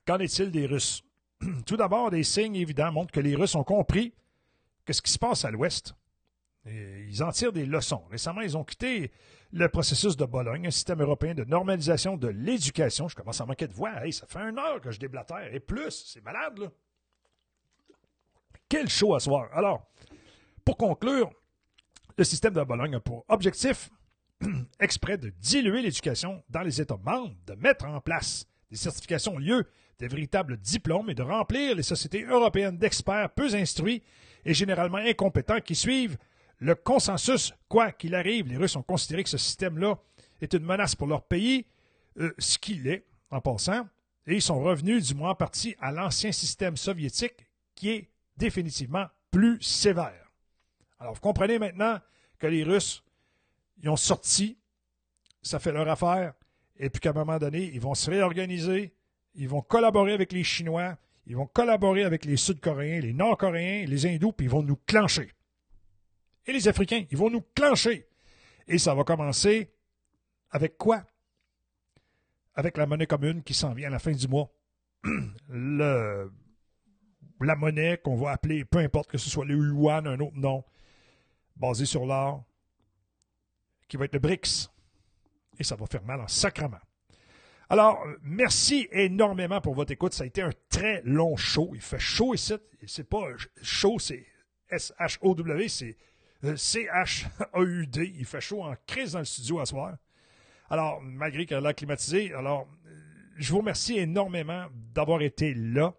Qu'en est-il des Russes? <clears throat> Tout d'abord, des signes évidents montrent que les Russes ont compris que ce qui se passe à l'Ouest, ils en tirent des leçons. Récemment, ils ont quitté le processus de Bologne, un système européen de normalisation de l'éducation. Je commence à manquer de voix. Hey, ça fait une heure que je déblatère et plus. C'est malade, là. Quel show à soir. Alors, pour conclure, le système de Bologne a pour objectif <clears throat> exprès de diluer l'éducation dans les États membres, de mettre en place des certifications au lieu des véritables diplômes et de remplir les sociétés européennes d'experts peu instruits et généralement incompétents qui suivent le consensus. Quoi qu'il arrive, les Russes ont considéré que ce système-là est une menace pour leur pays, euh, ce qu'il est en passant, et ils sont revenus du moins en partie à l'ancien système soviétique qui est définitivement plus sévère. Alors vous comprenez maintenant que les Russes, ils ont sorti, ça fait leur affaire, et puis qu'à un moment donné, ils vont se réorganiser, ils vont collaborer avec les Chinois, ils vont collaborer avec les Sud-Coréens, les Nord-Coréens, les Hindous, puis ils vont nous clencher. Et les Africains, ils vont nous clencher. Et ça va commencer avec quoi? Avec la monnaie commune qui s'en vient à la fin du mois. <clears throat> La monnaie qu'on va appeler, peu importe que ce soit le yuan, un autre nom, basé sur l'or, qui va être le BRICS. Et ça va faire mal en sacrement. Alors, merci énormément pour votre écoute. Ça a été un très long show. Il fait chaud ici. C'est pas chaud, c'est S-H-O-W, C-H-A-U-D. Il fait chaud en crise dans le studio à soir. Alors, malgré qu'elle a climatisé, alors, je vous remercie énormément d'avoir été là.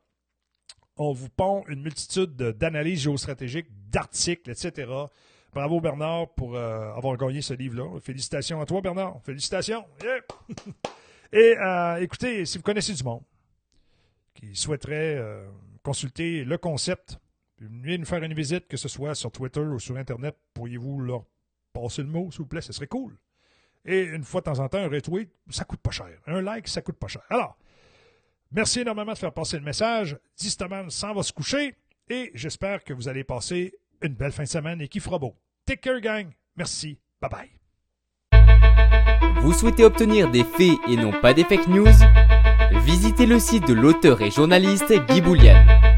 On vous pond une multitude d'analyses géostratégiques, d'articles, etc. Bravo Bernard pour euh, avoir gagné ce livre-là. Félicitations à toi Bernard. Félicitations. <laughs> Et euh, écoutez, si vous connaissez du monde qui souhaiterait euh, consulter le concept, venez nous faire une visite, que ce soit sur Twitter ou sur Internet, pourriez-vous leur passer le mot, s'il vous plaît, ce serait cool. Et une fois de temps en temps, un retweet, ça coûte pas cher. Un like, ça coûte pas cher. Alors, merci énormément de faire passer le message. Distaman s'en va se coucher et j'espère que vous allez passer une belle fin de semaine et qu'il fera beau. Take care, gang. Merci. Bye bye. Vous souhaitez obtenir des faits et non pas des fake news? Visitez le site de l'auteur et journaliste Guy Boulian.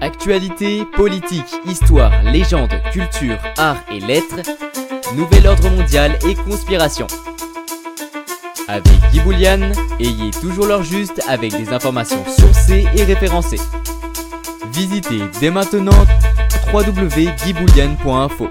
Actualité, politique, histoire, légende, culture, art et lettres, nouvel ordre mondial et conspiration. Avec Guy Boulian, ayez toujours l'heure juste avec des informations sourcées et référencées. Visitez dès maintenant www.guyboulian.info.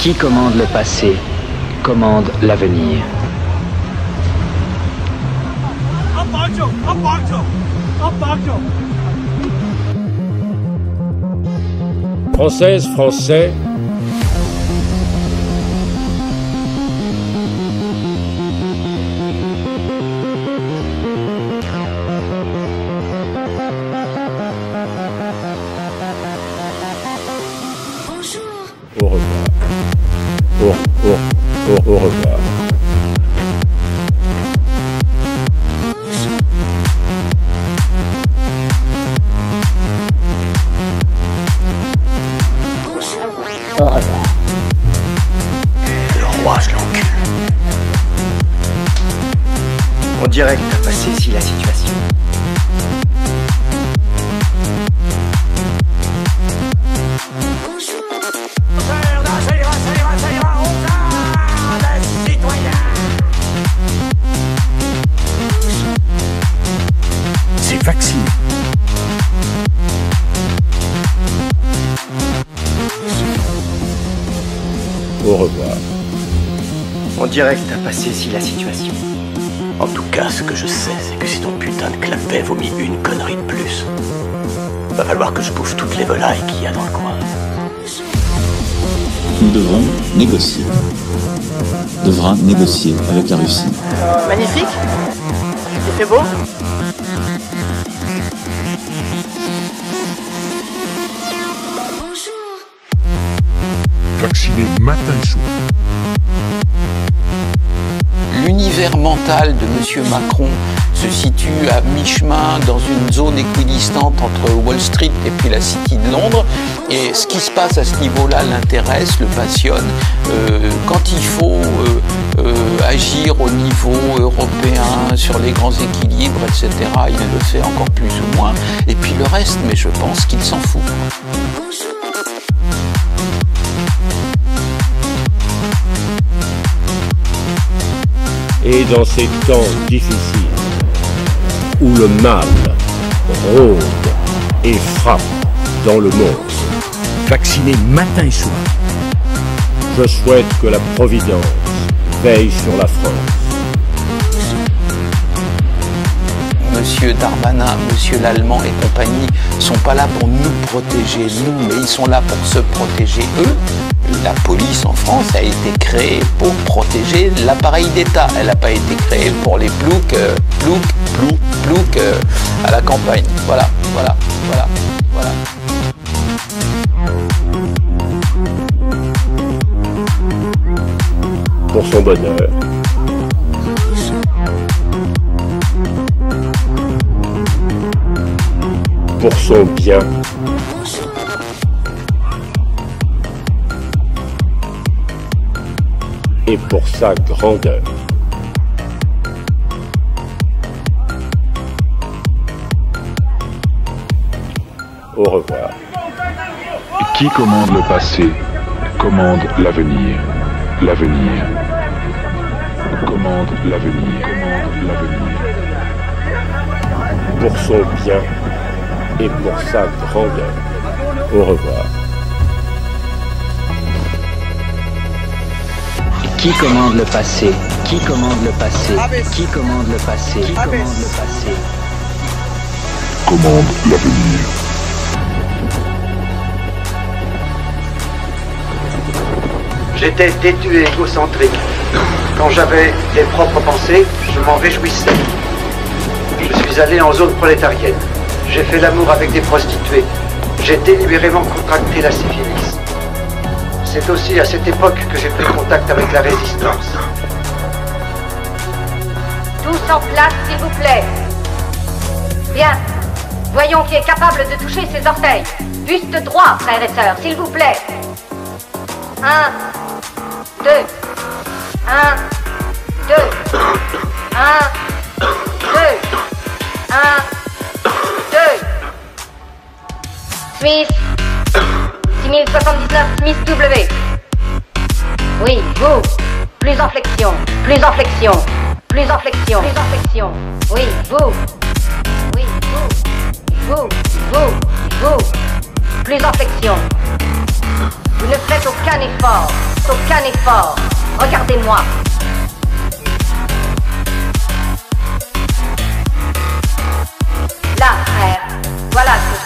Qui commande le passé commande l'avenir. Française, Français, M. Macron se situe à mi-chemin dans une zone équidistante entre Wall Street et puis la City de Londres. Et ce qui se passe à ce niveau-là l'intéresse, le passionne. Euh, quand il faut euh, euh, agir au niveau européen sur les grands équilibres, etc., il le fait encore plus ou moins. Et puis le reste, mais je pense qu'il s'en fout. Et dans ces temps difficiles, où le mal rôde et frappe dans le monde, Vacciné matin et soir. je souhaite que la Providence veille sur la France. Monsieur Darmanin, Monsieur l'Allemand et compagnie sont pas là pour nous protéger, nous, mais ils sont là pour se protéger eux. La police en France a été créée pour protéger l'appareil d'État. Elle n'a pas été créée pour les ploucs, euh, ploucs, ploucs, euh, à la campagne. Voilà, voilà, voilà, voilà. Pour son bonheur, pour son bien, et pour sa grandeur. Au revoir. Qui commande le passé commande l'avenir. L'avenir commande l'avenir. Commande l'avenir. pour son bien et pour sa grandeur. Au revoir. Qui commande le passé? Qui commande le passé? Qui commande le passé? Qui commande le passé? Commande l'avenir. J'étais têtu et égocentrique. Quand j'avais des propres pensées, je m'en réjouissais. Je suis allé en zone prolétarienne. J'ai fait l'amour avec des prostituées. j'ai délibérément contracté la syphilis. C'est aussi à cette époque que j'ai pris contact avec la résistance. Tous en place, s'il vous plaît. Bien. Voyons qui est capable de toucher ses orteils. Buste droit, frères et sœurs, s'il vous plaît. Un, deux, un, deux, un, deux, un, Smith, 6079 Smith W. Oui, vous. Plus en flexion, plus en flexion, plus en flexion, plus en flexion. Oui, vous. Oui, vous. Vous, vous, vous. Plus en flexion. Vous ne faites aucun effort, aucun effort. Regardez-moi. Là, frère, voilà ce.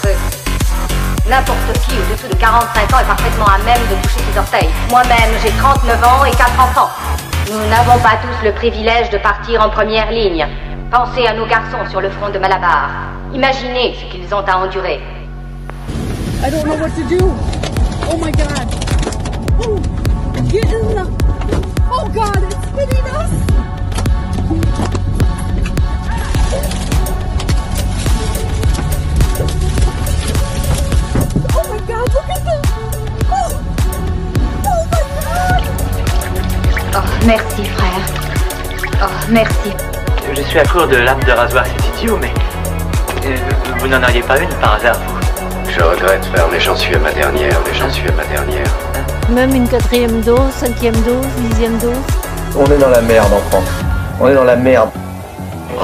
N'importe qui au-dessous de 45 ans est parfaitement à même de toucher ses orteils. Moi-même, j'ai 39 ans et 4 enfants. Nous n'avons pas tous le privilège de partir en première ligne. Pensez à nos garçons sur le front de Malabar. Imaginez ce qu'ils ont à endurer. I don't know what to do. Oh my god. Oh, god, it's spitting us. Oh. Oh, oh my god. Oh, merci, frère. Oh, merci. Je suis à court de lame de rasoir, c'est idiot, mais. euh, Vous n'en auriez pas une par hasard, vous? Je regrette, frère, mais j'en suis à ma dernière, mais j'en suis à ma dernière. Même une quatrième dose, cinquième dose, dixième dose? On est dans la merde, enfant. On est dans la merde.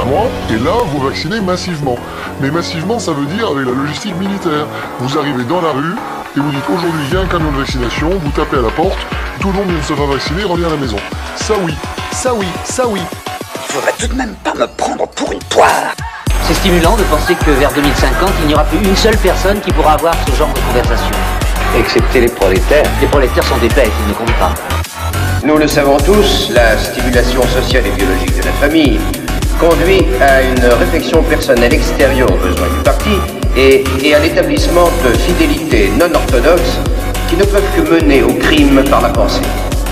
À moi, et là, vous vaccinez massivement. Mais massivement, ça veut dire avec la logistique militaire. Vous arrivez dans la rue, et vous dites aujourd'hui, il y a un camion de vaccination, vous tapez à la porte, tout le monde vient de se faire vacciner, revient à la maison. Ça oui, ça oui, ça oui. Il faudrait tout de même pas me prendre pour une poire. C'est stimulant de penser que vers 2050, il n'y aura plus une seule personne qui pourra avoir ce genre de conversation. Excepté les prolétaires. Les prolétaires sont des bêtes, ils ne comptent pas. Nous le savons tous, la stimulation sociale et biologique de la famille conduit à une réflexion personnelle extérieure aux besoins du parti et, à l'établissement de fidélités non orthodoxes qui ne peuvent que mener au crime par la pensée.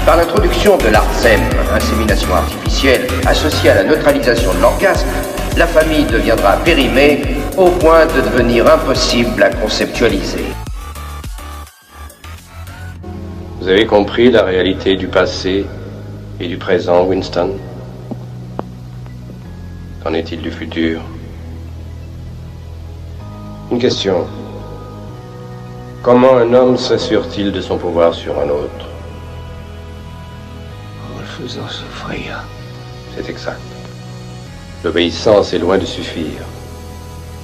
Par l'introduction de l'ARTSEM, insémination artificielle associée à la neutralisation de l'orgasme, la famille deviendra périmée au point de devenir impossible à conceptualiser. Vous avez compris la réalité du passé et du présent, Winston? Qu'en est-il du futur? Une question. Comment un homme s'assure-t-il de son pouvoir sur un autre? En le faisant souffrir. C'est exact. L'obéissance est loin de suffire.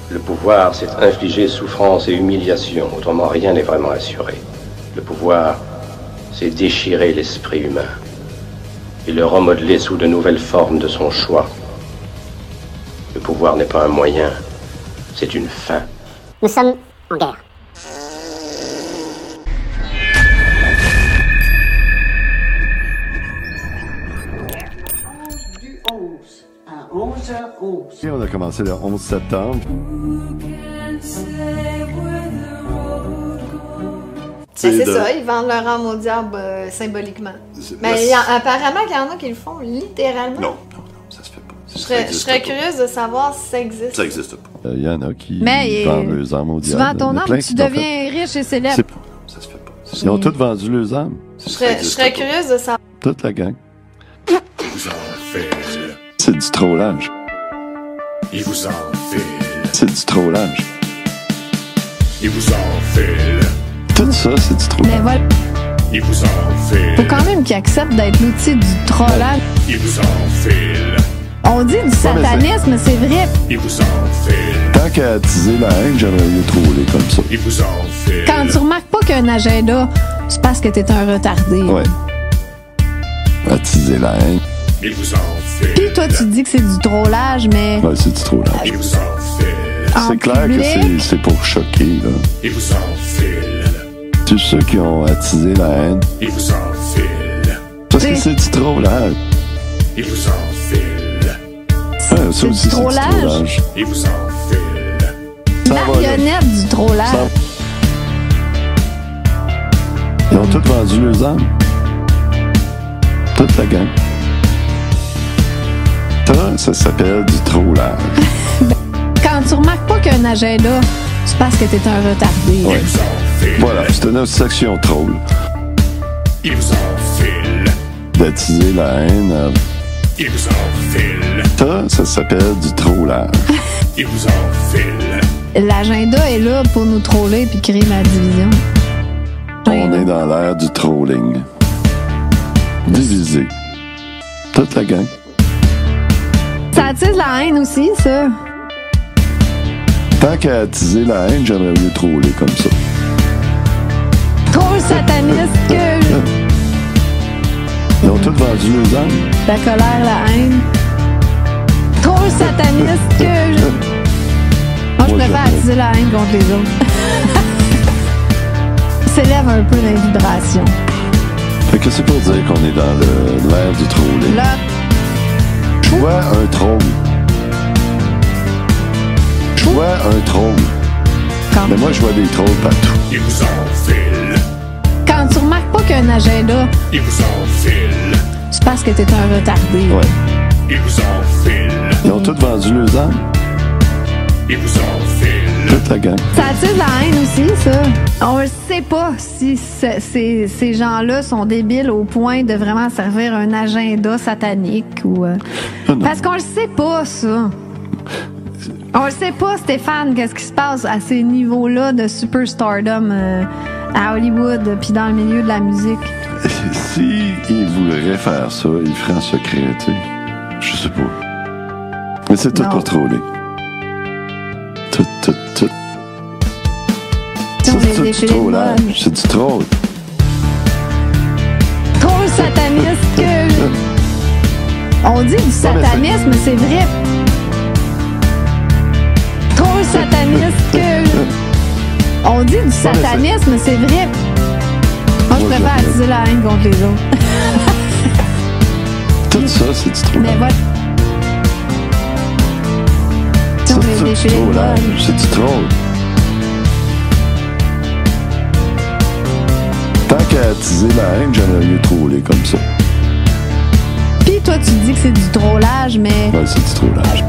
Le pouvoir, c'est infliger souffrance et humiliation, autrement rien n'est vraiment assuré. Le pouvoir, c'est déchirer l'esprit humain et le remodeler sous de nouvelles formes de son choix. Le pouvoir n'est pas un moyen, c'est une fin. Nous sommes en guerre. du 11 à 11h11. On a commencé le 11 septembre. Ben, c'est de- ça, ils vendent leur âme au diable euh, symboliquement. Mais la- il y a- apparemment qu'il y en a qui le font littéralement. Non, Je serais, je curieuse de savoir si ça existe. Ça existe pas. Il y en a qui Mais, vendent euh, leurs armes au Tu diable. vends Il y ton en âme, tu fait. deviens riche et célèbre. C'est pas. Ça se fait pas. Ils ont tous vendu leurs armes. Je serais, je serais curieuse de savoir. Toute la gang. vous enfile. C'est du trollage. Il vous enfile. C'est du trollage. Il vous enfile. Tout ça, c'est du trollage. Mais voilà, Il vous enfile. faut quand même qu'ils acceptent d'être l'outil du trollage. Il vous enfile. On dit du satanisme, c'est vrai. Il vous enfile. Tant qu'à attiser la haine, j'aimerais mieux troller comme ça. Il vous enfile. Quand tu remarques pas qu'il y a un agenda, c'est parce que t'es un retardé. Ouais. Attiser la haine. Il vous enfile. Puis toi, tu dis que c'est du trollage, mais Ouais, c'est du trollage. Il vous. En C'est clair que public? c'est- c'est pour choquer, là. Il vous enfile. Tous ceux qui ont attisé la haine. Il vous enfile. Parce que c'est du trollage. Il vous enfile. Ah, ça aussi, du trollage? trollage. Il vous va, là. marionnette du trollage. Ça- Ils ont tous vendu leurs âmes. Toute la gang. Ça, ça s'appelle du trollage. <laughs> Quand tu remarques pas qu'il y a un agenda, c'est parce que t'es un retardé. Ouais. Voilà, c'est une section troll. Ils enfilent. D'attiser la haine. euh, Ils enfilent. Ça, ça s'appelle du trollage. <laughs> Ils enfilent. L'agenda est là pour nous troller puis créer la division. On est dans l'ère du trolling. Divisé. Toute la gang. Ça attise la haine aussi, ça. Tant qu'à attiser la haine, j'aimerais mieux troller comme ça. Trop sataniste que <laughs> Ils ont tous vendu leurs âmes. la colère, la haine. Sataniste que Moi, je Moi, préfère j'aimerais- attiser la haine contre les autres. <laughs> S'élève un peu dans les vibrations. Fait que c'est pour dire qu'on est dans le- l'ère du trolling. Là, Je vois un troll. Je vois un troll. Mais moi, je vois des trolls partout. Ils enfilent. quand tu remarques pas qu'il y a un agenda, Ils enfilent. c'est parce que t'es un retardé. Ouais. Ils enfilent. Ils ont tous vendu leurs âmes. Ils enfilent. Toute la gang. Ça attise la haine aussi, ça. On ne sait pas si ce- ces, ces gens-là sont débiles au point de vraiment servir un agenda satanique ou. euh, Parce qu'on le sait pas, ça. On le sait pas, Stéphane, qu'est-ce qui se passe à ces niveaux-là de superstardom euh, à Hollywood puis dans le milieu de la musique? Si ils voudraient faire ça, ils feraient en secret, tu sais. Je sais pas. Mais c'est tout troller. Tout, tout, tout. C'est du trollage. C'est du troll. Trop sataniste que. On dit du satanisme, c'est vrai. Trop sataniste que. On dit du satanisme, c'est vrai. Moi, je préfère attiser la haine contre les autres. Tout ça, c'est du trollage. Mais voilà. C'est du déchiré de trollage. mode. C'est du troll. Tant qu'à attiser la haine, j'aimerais mieux troller comme ça. Puis toi, tu dis que c'est du trollage, mais. Ouais, c'est du trollage.